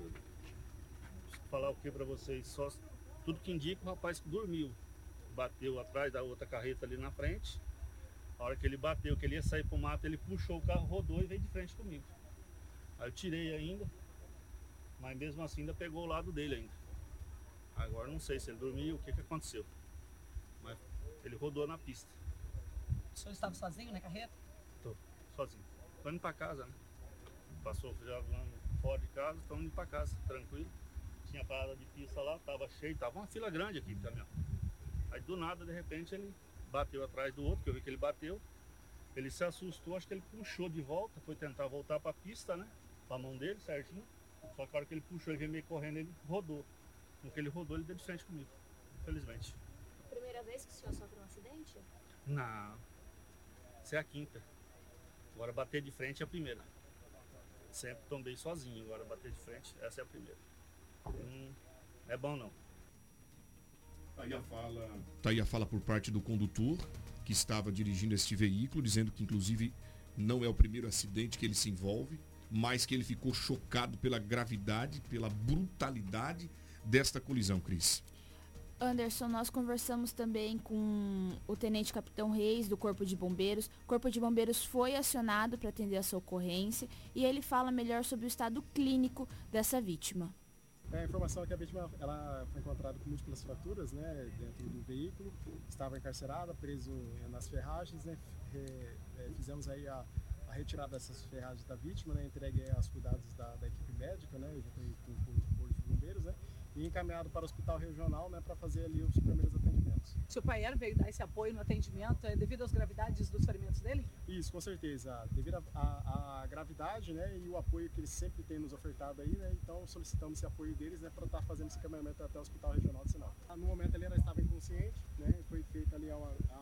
falar o que para vocês, só tudo que indica o rapaz que dormiu, bateu atrás da outra carreta ali na frente a hora que ele bateu, que ele ia sair pro mato, ele puxou o carro, rodou e veio de frente comigo. Aí eu tirei ainda, mas mesmo assim ainda pegou o lado dele ainda. Agora não sei se ele dormiu, o que, que aconteceu. Mas ele rodou na pista. O senhor estava sozinho na carreta? Tô, sozinho. Tô indo pra casa, né? Passou já fora de casa, estamos indo pra casa, tranquilo. Tinha parada de pista lá, tava cheio, tava uma fila grande aqui de caminhão. Aí do nada, de repente, ele bateu atrás do outro, que eu vi que ele bateu. Ele se assustou, acho que ele puxou de volta, foi tentar voltar para a pista, né? Com a mão dele, certinho. Só que a hora que ele puxou e veio meio correndo, ele rodou. No que ele rodou, ele deu de frente comigo, infelizmente. Primeira vez que o senhor sofre um acidente? Não. Essa é a quinta. Agora bater de frente é a primeira. Sempre tombei sozinho, agora bater de frente, essa é a primeira. Hum, não é bom não. Tá aí a fala, tá aí a fala por parte do condutor que estava dirigindo este veículo, dizendo que inclusive não é o primeiro acidente que ele se envolve, mas que ele ficou chocado pela gravidade, pela brutalidade desta colisão, Cris. Anderson, nós conversamos também com o Tenente Capitão Reis do Corpo de Bombeiros. O Corpo de Bombeiros foi acionado para atender essa ocorrência e ele fala melhor sobre o estado clínico dessa vítima. É, a informação é que a vítima ela foi encontrada com múltiplas fraturas né, dentro do veículo, estava encarcerada, preso nas ferragens, né, é, fizemos aí a, a, retirada dessas ferragens da vítima, né, entregue aos cuidados da, da equipe médica, né, com, com, com o corpo de bombeiros, né, e encaminhado para o hospital regional né, para fazer ali os primeiros atendimentos. Seu pai veio dar esse apoio no atendimento é, devido às gravidades dos ferimentos dele? Isso, com certeza. Devido à gravidade né, e o apoio que eles sempre têm nos ofertado aí, né, então solicitamos esse apoio deles né, para estar fazendo esse caminhamento até o Hospital Regional de Sinop. No momento ela estava inconsciente, né, foi feita ali a,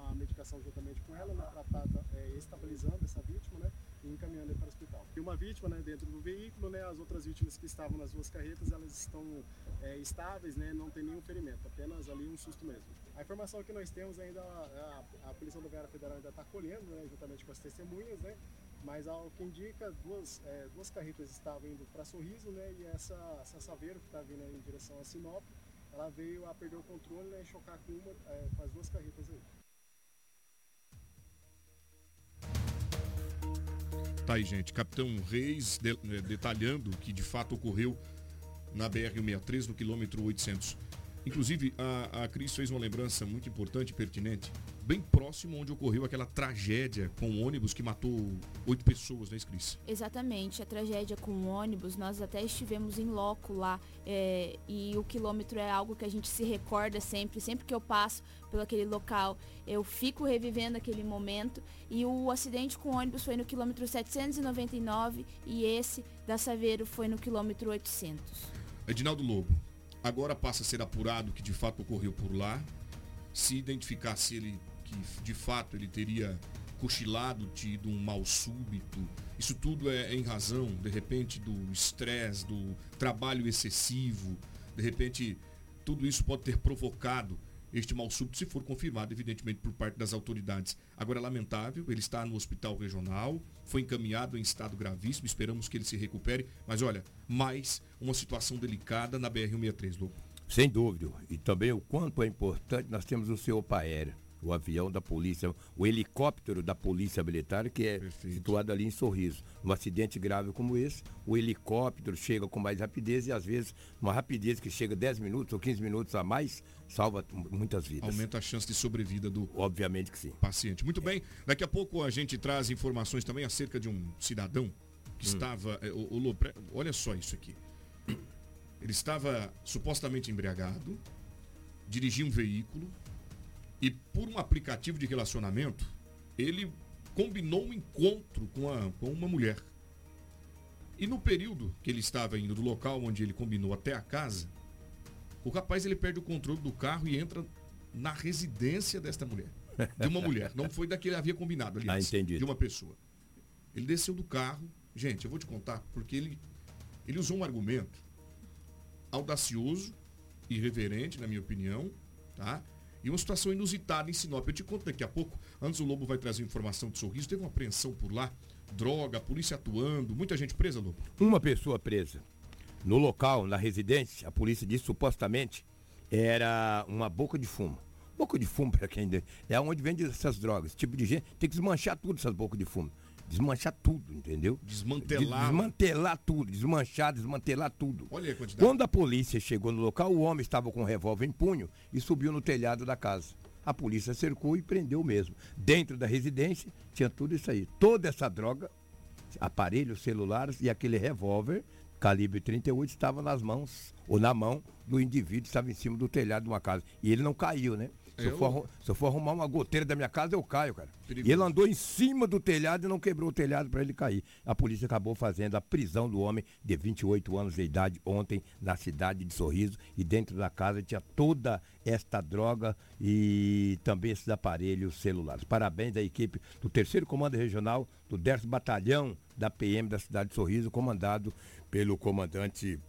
a medicação juntamente com ela, né, para estar é, estabilizando essa vítima né, e encaminhando para o hospital. E uma vítima né, dentro do veículo, né, as outras vítimas que estavam nas duas carretas, elas estão é, estáveis, né, não tem nenhum ferimento, apenas ali um susto mesmo. A informação que nós temos ainda, a, a Polícia Rodoviária Federal ainda está colhendo, né, juntamente com as testemunhas, né, mas ao que indica, duas, é, duas carretas estavam indo para Sorriso, né, e essa, essa Saveiro que está vindo em direção a Sinop, ela veio a perder o controle né, e chocar com, uma, é, com as duas carretas aí. Tá aí, gente. Capitão Reis eh, detalhando o que de fato ocorreu na BR-163, no quilômetro 800. Inclusive, a, a Cris fez uma lembrança muito importante e pertinente bem próximo onde ocorreu aquela tragédia com o ônibus que matou oito pessoas, né, Cris? Exatamente, a tragédia com o ônibus, nós até estivemos em loco lá é, e o quilômetro é algo que a gente se recorda sempre, sempre que eu passo pelo aquele local, eu fico revivendo aquele momento e o acidente com o ônibus foi no quilômetro 799 e esse da Saveiro foi no quilômetro 800. Edinaldo Lobo, agora passa a ser apurado que de fato ocorreu por lá, se identificar se ele que de fato ele teria cochilado, tido um mal súbito. Isso tudo é em razão, de repente, do estresse, do trabalho excessivo. De repente, tudo isso pode ter provocado este mal súbito, se for confirmado, evidentemente, por parte das autoridades. Agora, é lamentável, ele está no hospital regional, foi encaminhado em estado gravíssimo, esperamos que ele se recupere. Mas olha, mais uma situação delicada na BR-163, Lobo. Sem dúvida. E também o quanto é importante, nós temos o seu aéreo o avião da polícia, o helicóptero da polícia militar, que é Perfeito. situado ali em Sorriso. Num acidente grave como esse, o helicóptero chega com mais rapidez e às vezes uma rapidez que chega 10 minutos ou 15 minutos a mais, salva muitas vidas. Aumenta a chance de sobrevida do Obviamente que sim. paciente. Muito bem, daqui a pouco a gente traz informações também acerca de um cidadão que hum. estava. É, o, o, olha só isso aqui. Ele estava supostamente embriagado, dirigia um veículo, e por um aplicativo de relacionamento, ele combinou um encontro com, a, com uma mulher. E no período que ele estava indo do local onde ele combinou até a casa, o rapaz ele perde o controle do carro e entra na residência desta mulher. De uma mulher. Não foi da que ele havia combinado, aliás. Ah, de uma pessoa. Ele desceu do carro. Gente, eu vou te contar, porque ele, ele usou um argumento audacioso, irreverente, na minha opinião, tá? E uma situação inusitada em Sinop. Eu te conto daqui a pouco. Antes o Lobo vai trazer informação de sorriso. Teve uma apreensão por lá, droga, polícia atuando, muita gente presa, Lobo? Uma pessoa presa. No local, na residência, a polícia disse supostamente era uma boca de fumo. Boca de fumo, para quem é onde vende essas drogas. Tipo de gente tem que desmanchar tudo essas bocas de fumo desmanchar tudo, entendeu? Desmantelar. Desmantelar tudo, desmanchar, desmantelar tudo. Olha a quantidade. Quando a polícia chegou no local, o homem estava com um revólver em punho e subiu no telhado da casa. A polícia cercou e prendeu mesmo. Dentro da residência tinha tudo isso aí. Toda essa droga, aparelhos celulares e aquele revólver calibre 38 estava nas mãos, ou na mão do indivíduo, estava em cima do telhado de uma casa. E ele não caiu, né? Se eu, for, se eu for arrumar uma goteira da minha casa, eu caio, cara. Perigoso. E ele andou em cima do telhado e não quebrou o telhado para ele cair. A polícia acabou fazendo a prisão do homem de 28 anos de idade ontem na cidade de Sorriso. E dentro da casa tinha toda esta droga e também esses aparelhos celulares. Parabéns à equipe do terceiro Comando Regional do 10 Batalhão da PM da cidade de Sorriso, comandado pelo comandante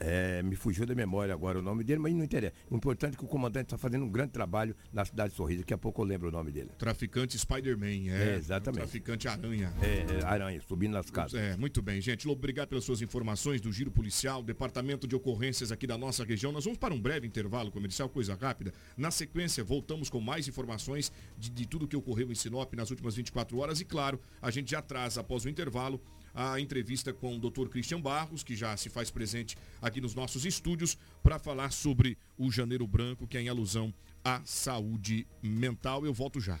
é, me fugiu da memória agora o nome dele, mas não interessa. O importante é que o comandante está fazendo um grande trabalho na cidade de Sorriso. Daqui a pouco eu lembro o nome dele. Traficante Spider-Man, é. é. Exatamente. Traficante Aranha. É, é, Aranha, subindo nas casas. É, muito bem, gente. Lobo, obrigado pelas suas informações do Giro Policial, Departamento de Ocorrências aqui da nossa região. Nós vamos para um breve intervalo comercial, coisa rápida. Na sequência, voltamos com mais informações de, de tudo que ocorreu em Sinop nas últimas 24 horas. E, claro, a gente já traz, após o intervalo, a entrevista com o Dr. Christian Barros, que já se faz presente aqui nos nossos estúdios, para falar sobre o Janeiro Branco, que é em alusão à saúde mental. Eu volto já.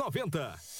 4290.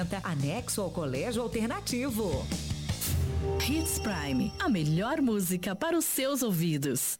anexo ao Colégio Alternativo. Hits Prime, a melhor música para os seus ouvidos.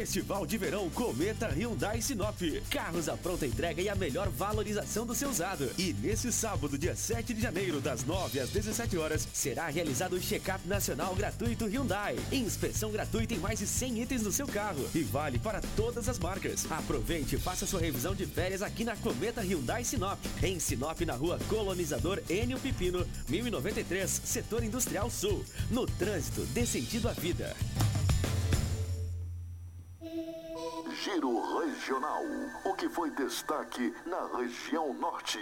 Festival de Verão Cometa Hyundai Sinop. Carros à pronta entrega e a melhor valorização do seu usado. E nesse sábado, dia 7 de janeiro, das 9 às 17 horas, será realizado o check-up nacional gratuito Hyundai. Inspeção gratuita em mais de 100 itens do seu carro e vale para todas as marcas. Aproveite e faça sua revisão de férias aqui na Cometa Hyundai Sinop. Em Sinop, na rua Colonizador Enio Pipino, 1093, Setor Industrial Sul. No trânsito, dê sentido à vida. Giro Regional. O que foi destaque na região norte?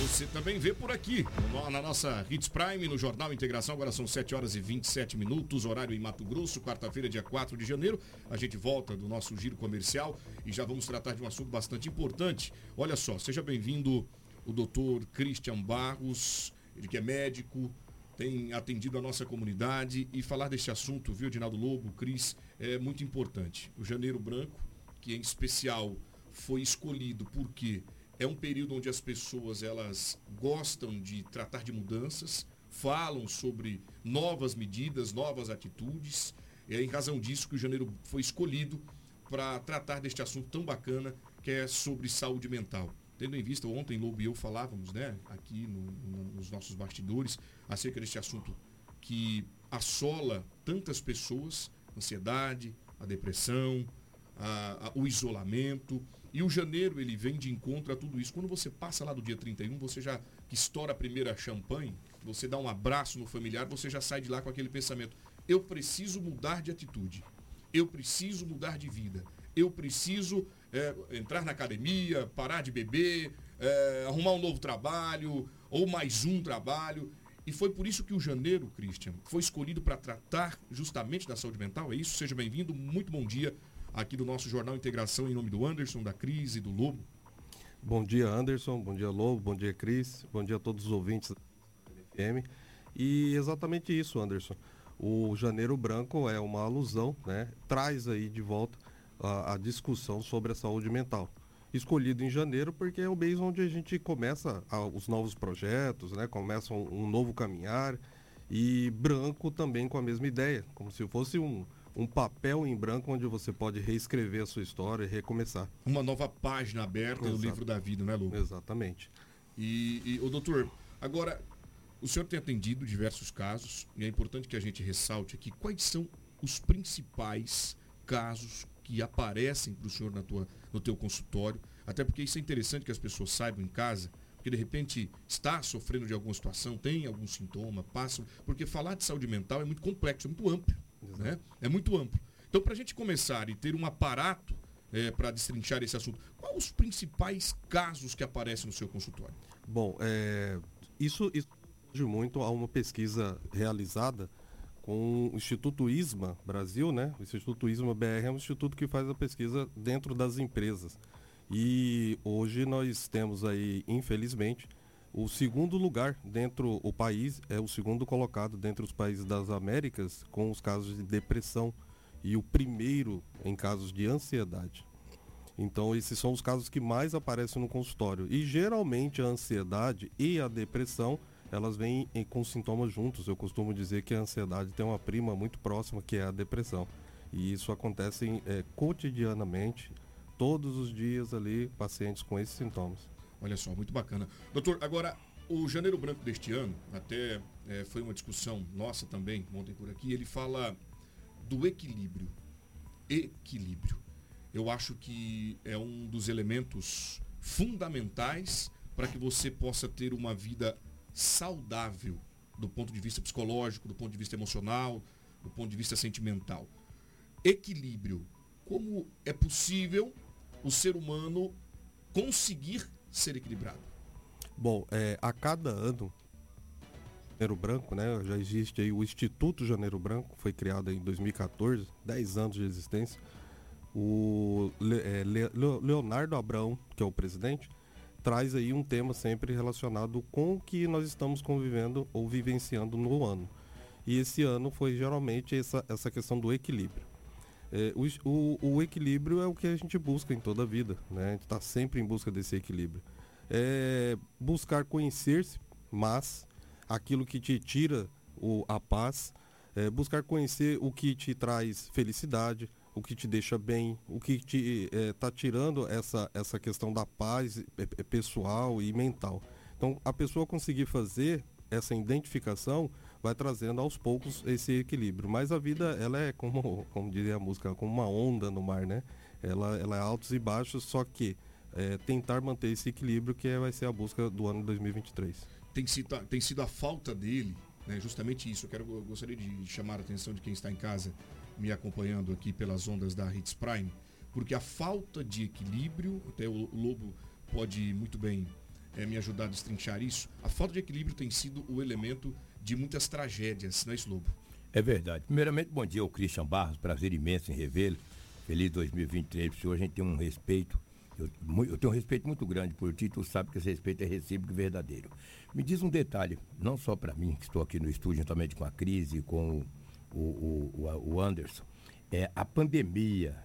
Você também vê por aqui, na nossa Hits Prime, no Jornal Integração, agora são 7 horas e 27 minutos, horário em Mato Grosso, quarta-feira, dia 4 de janeiro. A gente volta do nosso giro comercial e já vamos tratar de um assunto bastante importante. Olha só, seja bem-vindo o doutor Christian Barros, ele que é médico, tem atendido a nossa comunidade e falar desse assunto, viu, Dinaldo Lobo, Cris, é muito importante. O Janeiro Branco, que em especial foi escolhido porque é um período onde as pessoas elas gostam de tratar de mudanças, falam sobre novas medidas, novas atitudes. É em razão disso que o Janeiro foi escolhido para tratar deste assunto tão bacana que é sobre saúde mental. Tendo em vista, ontem Lobo e eu falávamos, né, aqui no, no, nos nossos bastidores, acerca deste assunto que assola tantas pessoas, ansiedade, a depressão, a, a, o isolamento. E o janeiro ele vem de encontro a tudo isso. Quando você passa lá do dia 31, você já que estoura a primeira champanhe, você dá um abraço no familiar, você já sai de lá com aquele pensamento: eu preciso mudar de atitude. Eu preciso mudar de vida. Eu preciso é, entrar na academia, parar de beber, é, arrumar um novo trabalho ou mais um trabalho. E foi por isso que o janeiro, Christian, foi escolhido para tratar justamente da saúde mental. É isso? Seja bem-vindo. Muito bom dia aqui do nosso Jornal Integração em nome do Anderson, da Cris e do Lobo. Bom dia, Anderson. Bom dia, Lobo. Bom dia, Cris. Bom dia a todos os ouvintes da FM. E exatamente isso, Anderson. O Janeiro Branco é uma alusão, né? Traz aí de volta a, a discussão sobre a saúde mental escolhido em janeiro porque é o mês onde a gente começa a, os novos projetos, né? começa um, um, novo caminhar e branco também com a mesma ideia, como se fosse um, um papel em branco onde você pode reescrever a sua história e recomeçar. Uma nova página aberta Exato. no livro da vida, né, Lu? Exatamente. E, e o doutor, agora, o senhor tem atendido diversos casos e é importante que a gente ressalte aqui quais são os principais casos que aparecem para o senhor na tua, no teu consultório, até porque isso é interessante que as pessoas saibam em casa, porque de repente está sofrendo de alguma situação, tem algum sintoma, passa, porque falar de saúde mental é muito complexo, é muito amplo, né? É muito amplo. Então, para a gente começar e ter um aparato é, para destrinchar esse assunto, quais os principais casos que aparecem no seu consultório? Bom, é, isso, isso muito a uma pesquisa realizada com o Instituto ISMA Brasil, né? O Instituto ISMA BR é um instituto que faz a pesquisa dentro das empresas. E hoje nós temos aí, infelizmente, o segundo lugar dentro do país, é o segundo colocado dentro dos países das Américas com os casos de depressão e o primeiro em casos de ansiedade. Então esses são os casos que mais aparecem no consultório. E geralmente a ansiedade e a depressão elas vêm com sintomas juntos. Eu costumo dizer que a ansiedade tem uma prima muito próxima, que é a depressão. E isso acontece é, cotidianamente, todos os dias ali, pacientes com esses sintomas. Olha só, muito bacana. Doutor, agora, o Janeiro Branco deste ano, até é, foi uma discussão nossa também, ontem por aqui, ele fala do equilíbrio. Equilíbrio. Eu acho que é um dos elementos fundamentais para que você possa ter uma vida saudável do ponto de vista psicológico, do ponto de vista emocional, do ponto de vista sentimental. Equilíbrio. Como é possível o ser humano conseguir ser equilibrado? Bom, é, a cada ano, Janeiro Branco, né? Já existe aí o Instituto Janeiro Branco, foi criado em 2014, 10 anos de existência. O é, Leonardo Abrão, que é o presidente, traz aí um tema sempre relacionado com o que nós estamos convivendo ou vivenciando no ano. E esse ano foi geralmente essa, essa questão do equilíbrio. É, o, o, o, equilíbrio é o que a gente busca em toda a vida, né? A gente está sempre em busca desse equilíbrio. É buscar conhecer-se, mas aquilo que te tira o, a paz, é buscar conhecer o que te traz felicidade, o que te deixa bem, o que te está eh, é, tirando essa, essa questão da paz é, pessoal e mental. Então, a pessoa conseguir fazer essa identificação vai trazendo aos poucos esse equilíbrio. Mas a vida, ela é como, como diria a música, como uma onda no mar, né? Ela, ela é altos e baixos, só que é, tentar manter esse equilíbrio que é, vai ser a busca do ano 2023. Tem sido, tem sido a falta dele, né? justamente isso. Eu, quero, eu gostaria de chamar a atenção de quem está em casa me acompanhando aqui pelas ondas da Hits Prime, porque a falta de equilíbrio, até o Lobo pode muito bem é, me ajudar a destrinchar isso, a falta de equilíbrio tem sido o elemento de muitas tragédias, não é isso, Lobo? É verdade. Primeiramente, bom dia ao Christian Barros, prazer imenso em revê-lo. Feliz 2023 para o senhor, a gente tem um respeito, eu, eu, tenho um respeito muito grande por ti, tu sabe que esse respeito é recíproco e verdadeiro. Me diz um detalhe, não só para mim, que estou aqui no estúdio juntamente com a Cris e com o o, o, o Anderson, é a pandemia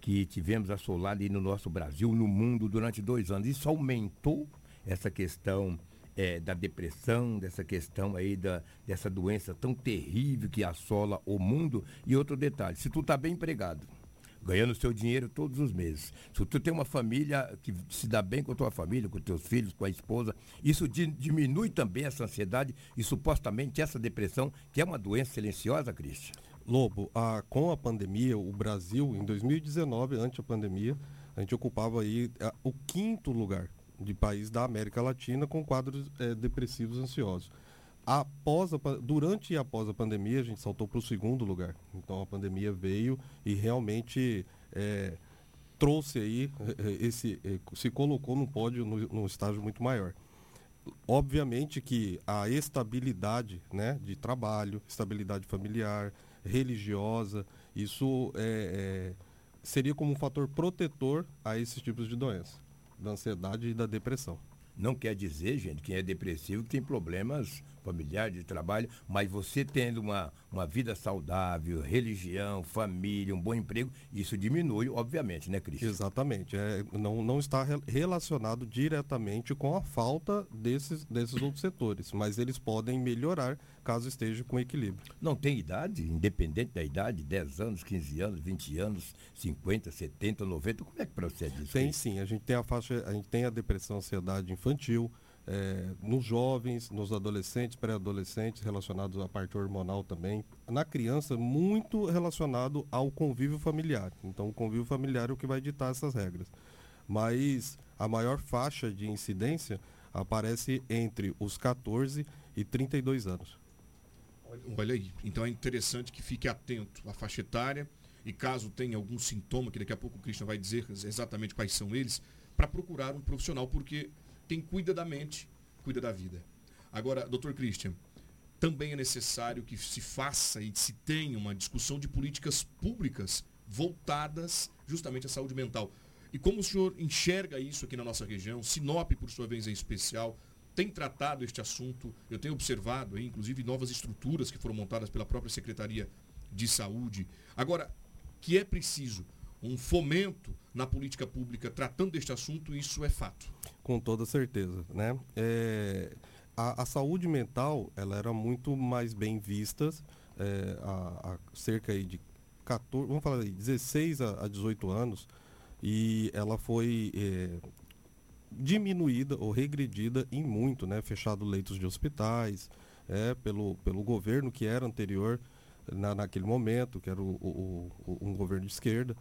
que tivemos assolada aí no nosso Brasil, no mundo, durante dois anos. Isso aumentou essa questão é, da depressão, dessa questão aí da, dessa doença tão terrível que assola o mundo. E outro detalhe, se tu está bem empregado, ganhando seu dinheiro todos os meses. Se tu tem uma família que se dá bem com a tua família, com teus filhos, com a esposa, isso diminui também essa ansiedade e supostamente essa depressão, que é uma doença silenciosa, Cristian. Lobo, a, com a pandemia, o Brasil, em 2019, antes da pandemia, a gente ocupava aí a, o quinto lugar de país da América Latina com quadros é, depressivos ansiosos após a, durante e após a pandemia, a gente saltou para o segundo lugar. Então a pandemia veio e realmente é, trouxe aí, é, é, esse, é, se colocou no pódio num estágio muito maior. Obviamente que a estabilidade né, de trabalho, estabilidade familiar, religiosa, isso é, é, seria como um fator protetor a esses tipos de doença, da ansiedade e da depressão. Não quer dizer, gente, que é depressivo tem problemas familiar, de trabalho, mas você tendo uma, uma vida saudável, religião, família, um bom emprego, isso diminui, obviamente, né, Cris? Exatamente. É, não, não está relacionado diretamente com a falta desses, desses outros setores, mas eles podem melhorar caso esteja com equilíbrio. Não tem idade, independente da idade, 10 anos, 15 anos, 20 anos, 50, 70, 90, como é que procede isso? Tem sim, a gente tem a faixa, a gente tem a depressão, ansiedade infantil, é, nos jovens, nos adolescentes, pré-adolescentes, relacionados à parte hormonal também. Na criança, muito relacionado ao convívio familiar. Então, o convívio familiar é o que vai ditar essas regras. Mas a maior faixa de incidência aparece entre os 14 e 32 anos. Olha aí, então é interessante que fique atento à faixa etária e caso tenha algum sintoma, que daqui a pouco o Christian vai dizer exatamente quais são eles, para procurar um profissional, porque quem cuida da mente, cuida da vida. Agora, doutor Christian, também é necessário que se faça e se tenha uma discussão de políticas públicas voltadas justamente à saúde mental. E como o senhor enxerga isso aqui na nossa região, Sinop, por sua vez, em especial, tem tratado este assunto, eu tenho observado, inclusive, novas estruturas que foram montadas pela própria Secretaria de Saúde. Agora, que é preciso um fomento na política pública tratando deste assunto, isso é fato. Com toda certeza. Né? É, a, a, saúde mental ela era muito mais bem vista é, há, cerca aí de 14, vamos falar aí, 16 a, a 18 anos e ela foi é, diminuída ou regredida em muito, né? Fechado leitos de hospitais é, pelo, pelo governo que era anterior na, naquele momento, que era o, o, o, um governo de esquerda.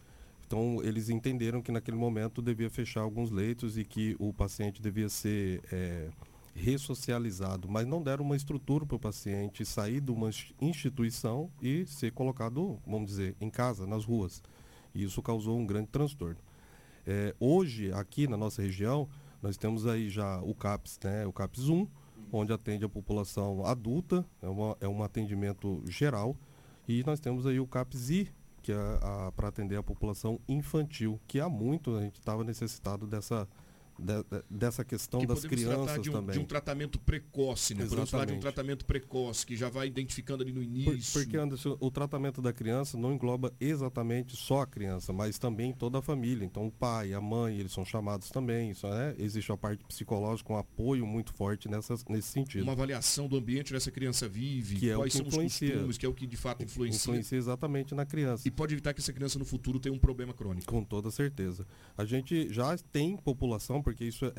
Então, eles entenderam que naquele momento devia fechar alguns leitos e que o paciente devia ser é, ressocializado, mas não deram uma estrutura para o paciente sair de uma instituição e ser colocado, vamos dizer, em casa, nas ruas. E isso causou um grande transtorno. É, hoje, aqui na nossa região, nós temos aí já o CAPS, né, o CAPS 1, onde atende a população adulta, é, uma, é um atendimento geral, e nós temos aí o CAPS I, que é para atender a população infantil, que há muito a gente estava necessitado dessa, de, de, dessa questão que das crianças de um, também. De um tratamento precoce, né? Exatamente. Podemos falar de um tratamento precoce, que já vai identificando ali no início. Por, porque, Anderson, o tratamento da criança não engloba exatamente só a criança, mas também toda a família. Então, o pai, a mãe, eles são chamados também. Isso, né? Existe a parte psicológica, um apoio muito forte nessa, nesse sentido. Uma avaliação do ambiente onde essa criança vive, que é quais são influencia. os costumes, que é o que de fato influencia. Influencia exatamente na criança. E pode evitar que essa criança no futuro tenha um problema crônico. Com toda certeza. A gente já tem população, porque isso é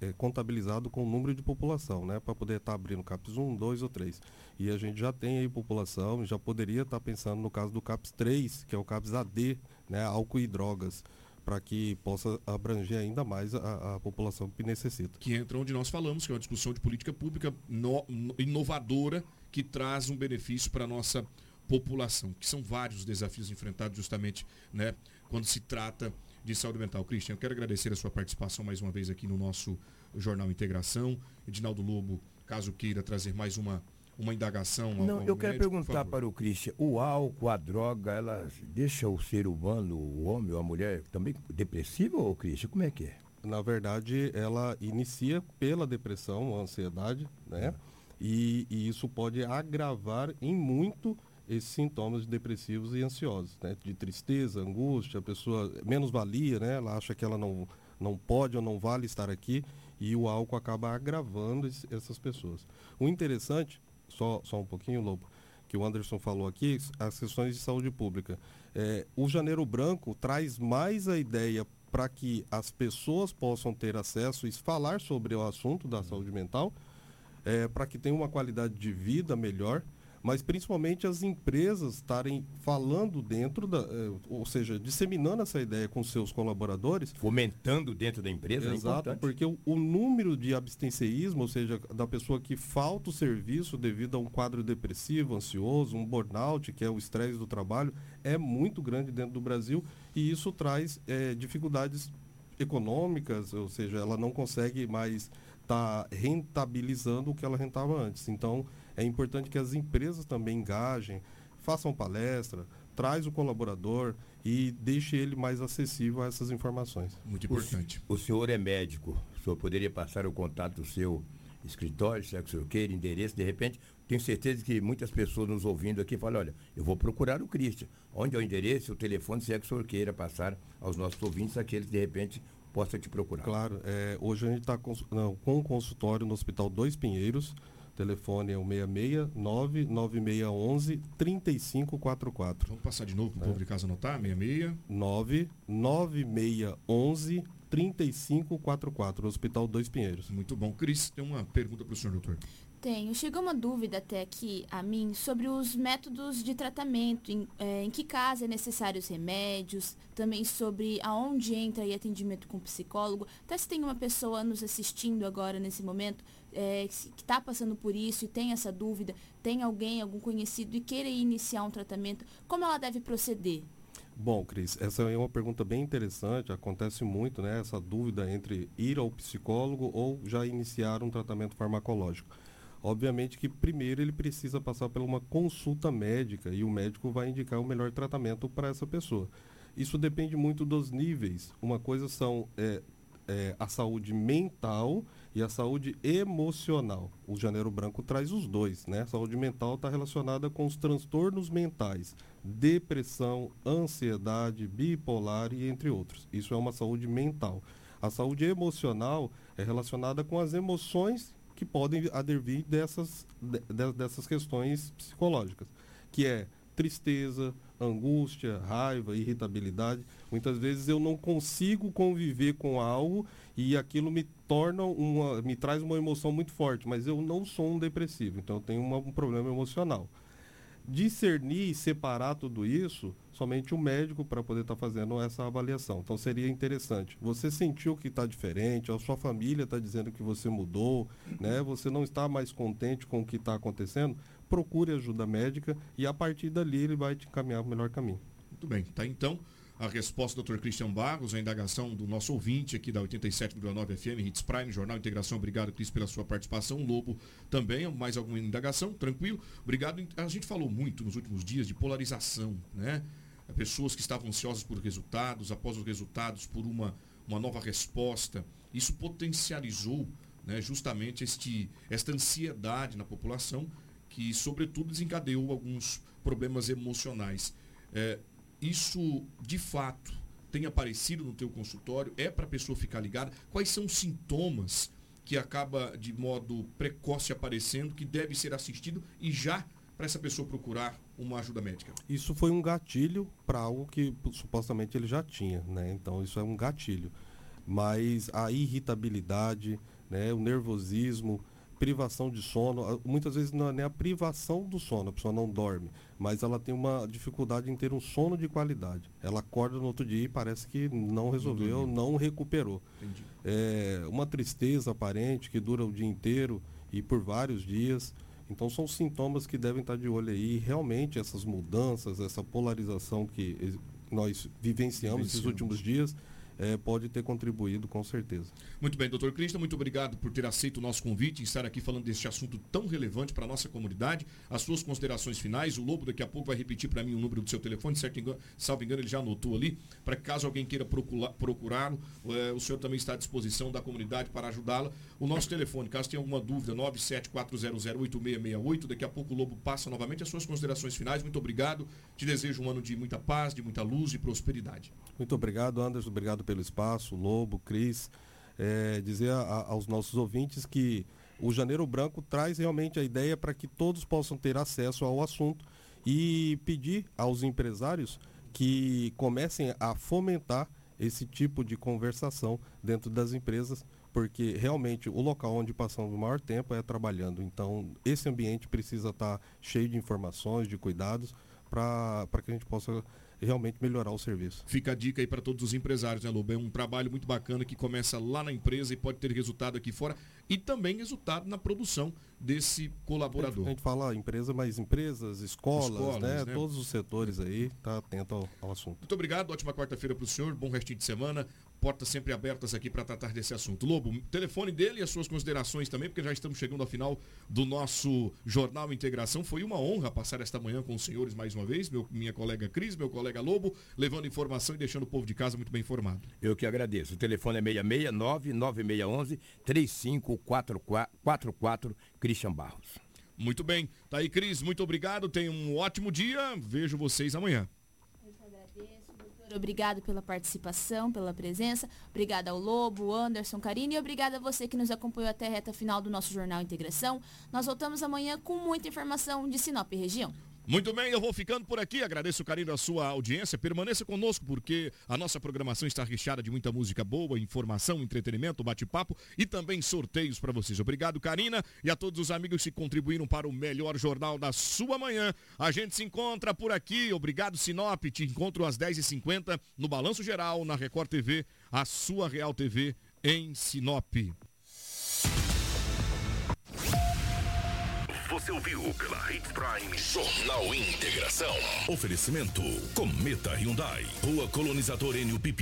é, é, contabilizado com o número de população, né? Para poder estar tá abrindo CAPS 1, 2 ou 3. E a gente já tem aí população, já poderia estar tá pensando no caso do CAPS 3, que é o CAPS AD, né? Álcool e drogas para que possa abranger ainda mais a, a, população que necessita. Que entra onde nós falamos, que é uma discussão de política pública no, no, inovadora que traz um benefício para a nossa população, que são vários desafios enfrentados justamente né, quando se trata de saúde mental. Cristian, eu quero agradecer a sua participação mais uma vez aqui no nosso Jornal Integração. Edinaldo Lobo, caso queira trazer mais uma, uma indagação. Não, eu quero médico, perguntar para o Cristian, o álcool, a droga, ela deixa o ser humano, o homem ou a mulher, também depressivo, ou Cristian? Como é que é? Na verdade, ela inicia pela depressão, a ansiedade, né? E, e isso pode agravar em muito esses sintomas depressivos e ansiosos, né? De tristeza, angústia, a pessoa menos valia, né? Ela acha que ela não, não pode ou não vale estar aqui e o álcool acaba agravando esse, essas pessoas. O interessante, só, só um pouquinho, Lobo, que o Anderson falou aqui, as questões de saúde pública. É, o Janeiro Branco traz mais a ideia para que as pessoas possam ter acesso e falar sobre o assunto da saúde mental, é, para que tenha uma qualidade de vida melhor mas principalmente as empresas estarem falando dentro da, eh, ou seja, disseminando essa ideia com seus colaboradores. Fomentando dentro da empresa, é Exato, é porque o, o, número de abstencionismo, ou seja, da pessoa que falta o serviço devido a um quadro depressivo, ansioso, um burnout, que é o estresse do trabalho, é muito grande dentro do Brasil e isso traz é, dificuldades econômicas, ou seja, ela não consegue mais estar tá rentabilizando o que ela rentava antes. Então, é importante que as empresas também engajem, façam palestra, traz o colaborador e deixe ele mais acessível a essas informações. Muito importante. O, o senhor é médico, o senhor poderia passar o contato seu escritório, sexo worker, endereço, de repente, tenho certeza que muitas pessoas nos ouvindo aqui falam, olha, eu vou procurar o Christian. Onde é o endereço, o telefone, se é que o senhor queira passar aos nossos ouvintes, aqueles que de repente possa te procurar. Claro, é, hoje a gente está com, com um consultório no Hospital Dois Pinheiros, telefone é o 669 9611 3544. Vamos passar de novo para o é. povo de casa anotar, 66 99611 3544, Hospital Dois Pinheiros. Muito bom. Cris, tem uma pergunta para o senhor, doutor. Tenho. Chegou uma dúvida até aqui a mim sobre os métodos de tratamento, em, é, em que caso é necessário os remédios, também sobre aonde entra aí atendimento com psicólogo. Até se tem uma pessoa nos assistindo agora nesse momento é, que está passando por isso e tem essa dúvida, tem alguém, algum conhecido e queira iniciar um tratamento, como ela deve proceder? Bom, Cris, essa é uma pergunta bem interessante. Acontece muito, né? Essa dúvida entre ir ao psicólogo ou já iniciar um tratamento farmacológico. Obviamente que primeiro ele precisa passar por uma consulta médica e o médico vai indicar o melhor tratamento para essa pessoa. Isso depende muito dos níveis. Uma coisa são é, é, a saúde mental e a saúde emocional. O Janeiro Branco traz os dois, né? A saúde mental está relacionada com os transtornos mentais, depressão, ansiedade, bipolar e entre outros. Isso é uma saúde mental. A saúde emocional é relacionada com as emoções que podem advir dessas, de, dessas questões psicológicas, que é tristeza, angústia, raiva, irritabilidade. Muitas vezes eu não consigo conviver com algo e aquilo me torna uma, me traz uma emoção muito forte, mas eu não sou um depressivo, então eu tenho uma, um problema emocional. Discernir e separar tudo isso, somente o médico para poder estar tá fazendo essa avaliação. Então seria interessante. Você sentiu que está diferente, a sua família está dizendo que você mudou, né? Você não está mais contente com o que está acontecendo procure ajuda médica e a partir dali ele vai te encaminhar para o melhor caminho. Muito bem, tá então a resposta do Dr. Christian Barros, a indagação do nosso ouvinte aqui da 87,9 FM, Hits Prime, Jornal Integração. Obrigado, Cris, pela sua participação. Lobo também, mais alguma indagação? Tranquilo? Obrigado. A gente falou muito nos últimos dias de polarização, né? Pessoas que estavam ansiosas por resultados, após os resultados, por uma, uma nova resposta. Isso potencializou né, justamente este, esta ansiedade na população que, sobretudo, desencadeou alguns problemas emocionais. É, isso, de fato, tem aparecido no teu consultório? É para a pessoa ficar ligada? Quais são os sintomas que acaba de modo precoce aparecendo, que deve ser assistido e já para essa pessoa procurar uma ajuda médica? Isso foi um gatilho para algo que supostamente ele já tinha, né? Então isso é um gatilho. Mas a irritabilidade, né, o nervosismo, privação de sono. Muitas vezes não é nem a privação do sono, a pessoa não dorme, mas ela tem uma dificuldade em ter um sono de qualidade. Ela acorda no outro dia e parece que não resolveu, não, recuperou. É, uma tristeza aparente que dura o dia inteiro e por vários dias. Então são sintomas que devem estar de olho aí. Realmente essas mudanças, essa polarização que nós vivenciamos esses últimos dias, é, pode ter contribuído com certeza. Muito bem, doutor Cristian, muito obrigado por ter aceito o nosso convite e estar aqui falando deste assunto tão relevante para a nossa comunidade. As suas considerações finais, o Lobo daqui a pouco vai repetir para mim o número do seu telefone, certo engano, salvo engano, ele já anotou ali, para que caso alguém queira procurá-lo, é, o senhor também está à disposição da comunidade para ajudá-la. O nosso telefone, caso tenha alguma dúvida, 974008668, daqui a pouco o Lobo passa novamente as suas considerações finais. Muito obrigado, te desejo um ano de muita paz, de muita luz e prosperidade. Muito obrigado, Anderson, obrigado pelo espaço, Lobo, Cris, é, dizer a, a, aos nossos ouvintes que o Janeiro Branco traz realmente a ideia para que todos possam ter acesso ao assunto e pedir aos empresários que comecem a fomentar esse tipo de conversação dentro das empresas, porque realmente o local onde passamos o maior tempo é trabalhando. Então, esse ambiente precisa estar cheio de informações, de cuidados, para que a gente possa realmente melhorar o serviço. Fica a dica aí para todos os empresários, né, Lobo? É um trabalho muito bacana que começa lá na empresa e pode ter resultado aqui fora e também resultado na produção desse colaborador. A gente fala empresa, mas empresas, escolas, escolas né? né? Todos os setores aí, tá atento ao, ao assunto. Muito obrigado, ótima quarta-feira para o senhor, bom restinho de semana. Portas sempre abertas aqui para tratar desse assunto. Lobo, telefone dele e as suas considerações também, porque já estamos chegando ao final do nosso Jornal Integração. Foi uma honra passar esta manhã com os senhores mais uma vez, meu, minha colega Cris, meu colega Lobo, levando informação e deixando o povo de casa muito bem informado. Eu que agradeço. O telefone é 669 9611 3544 Christian Barros. Muito bem. Tá aí, Cris, muito obrigado. Tenha um ótimo dia. Vejo vocês amanhã. Obrigado pela participação, pela presença. Obrigada ao Lobo, Anderson, Karine e obrigada a você que nos acompanhou até a reta final do nosso Jornal Integração. Nós voltamos amanhã com muita informação de Sinop região. Muito bem, eu vou ficando por aqui. Agradeço o carinho da sua audiência. Permaneça conosco porque a nossa programação está recheada de muita música boa, informação, entretenimento, bate-papo e também sorteios para vocês. Obrigado, Karina, e a todos os amigos que contribuíram para o melhor jornal da sua manhã. A gente se encontra por aqui. Obrigado, Sinop. Te encontro às 10h50 no Balanço Geral, na Record TV, a sua Real TV em Sinop. Você ouviu pela Hits Prime Jornal Integração. Oferecimento Cometa Hyundai. Rua Colonizador Enio Pipim.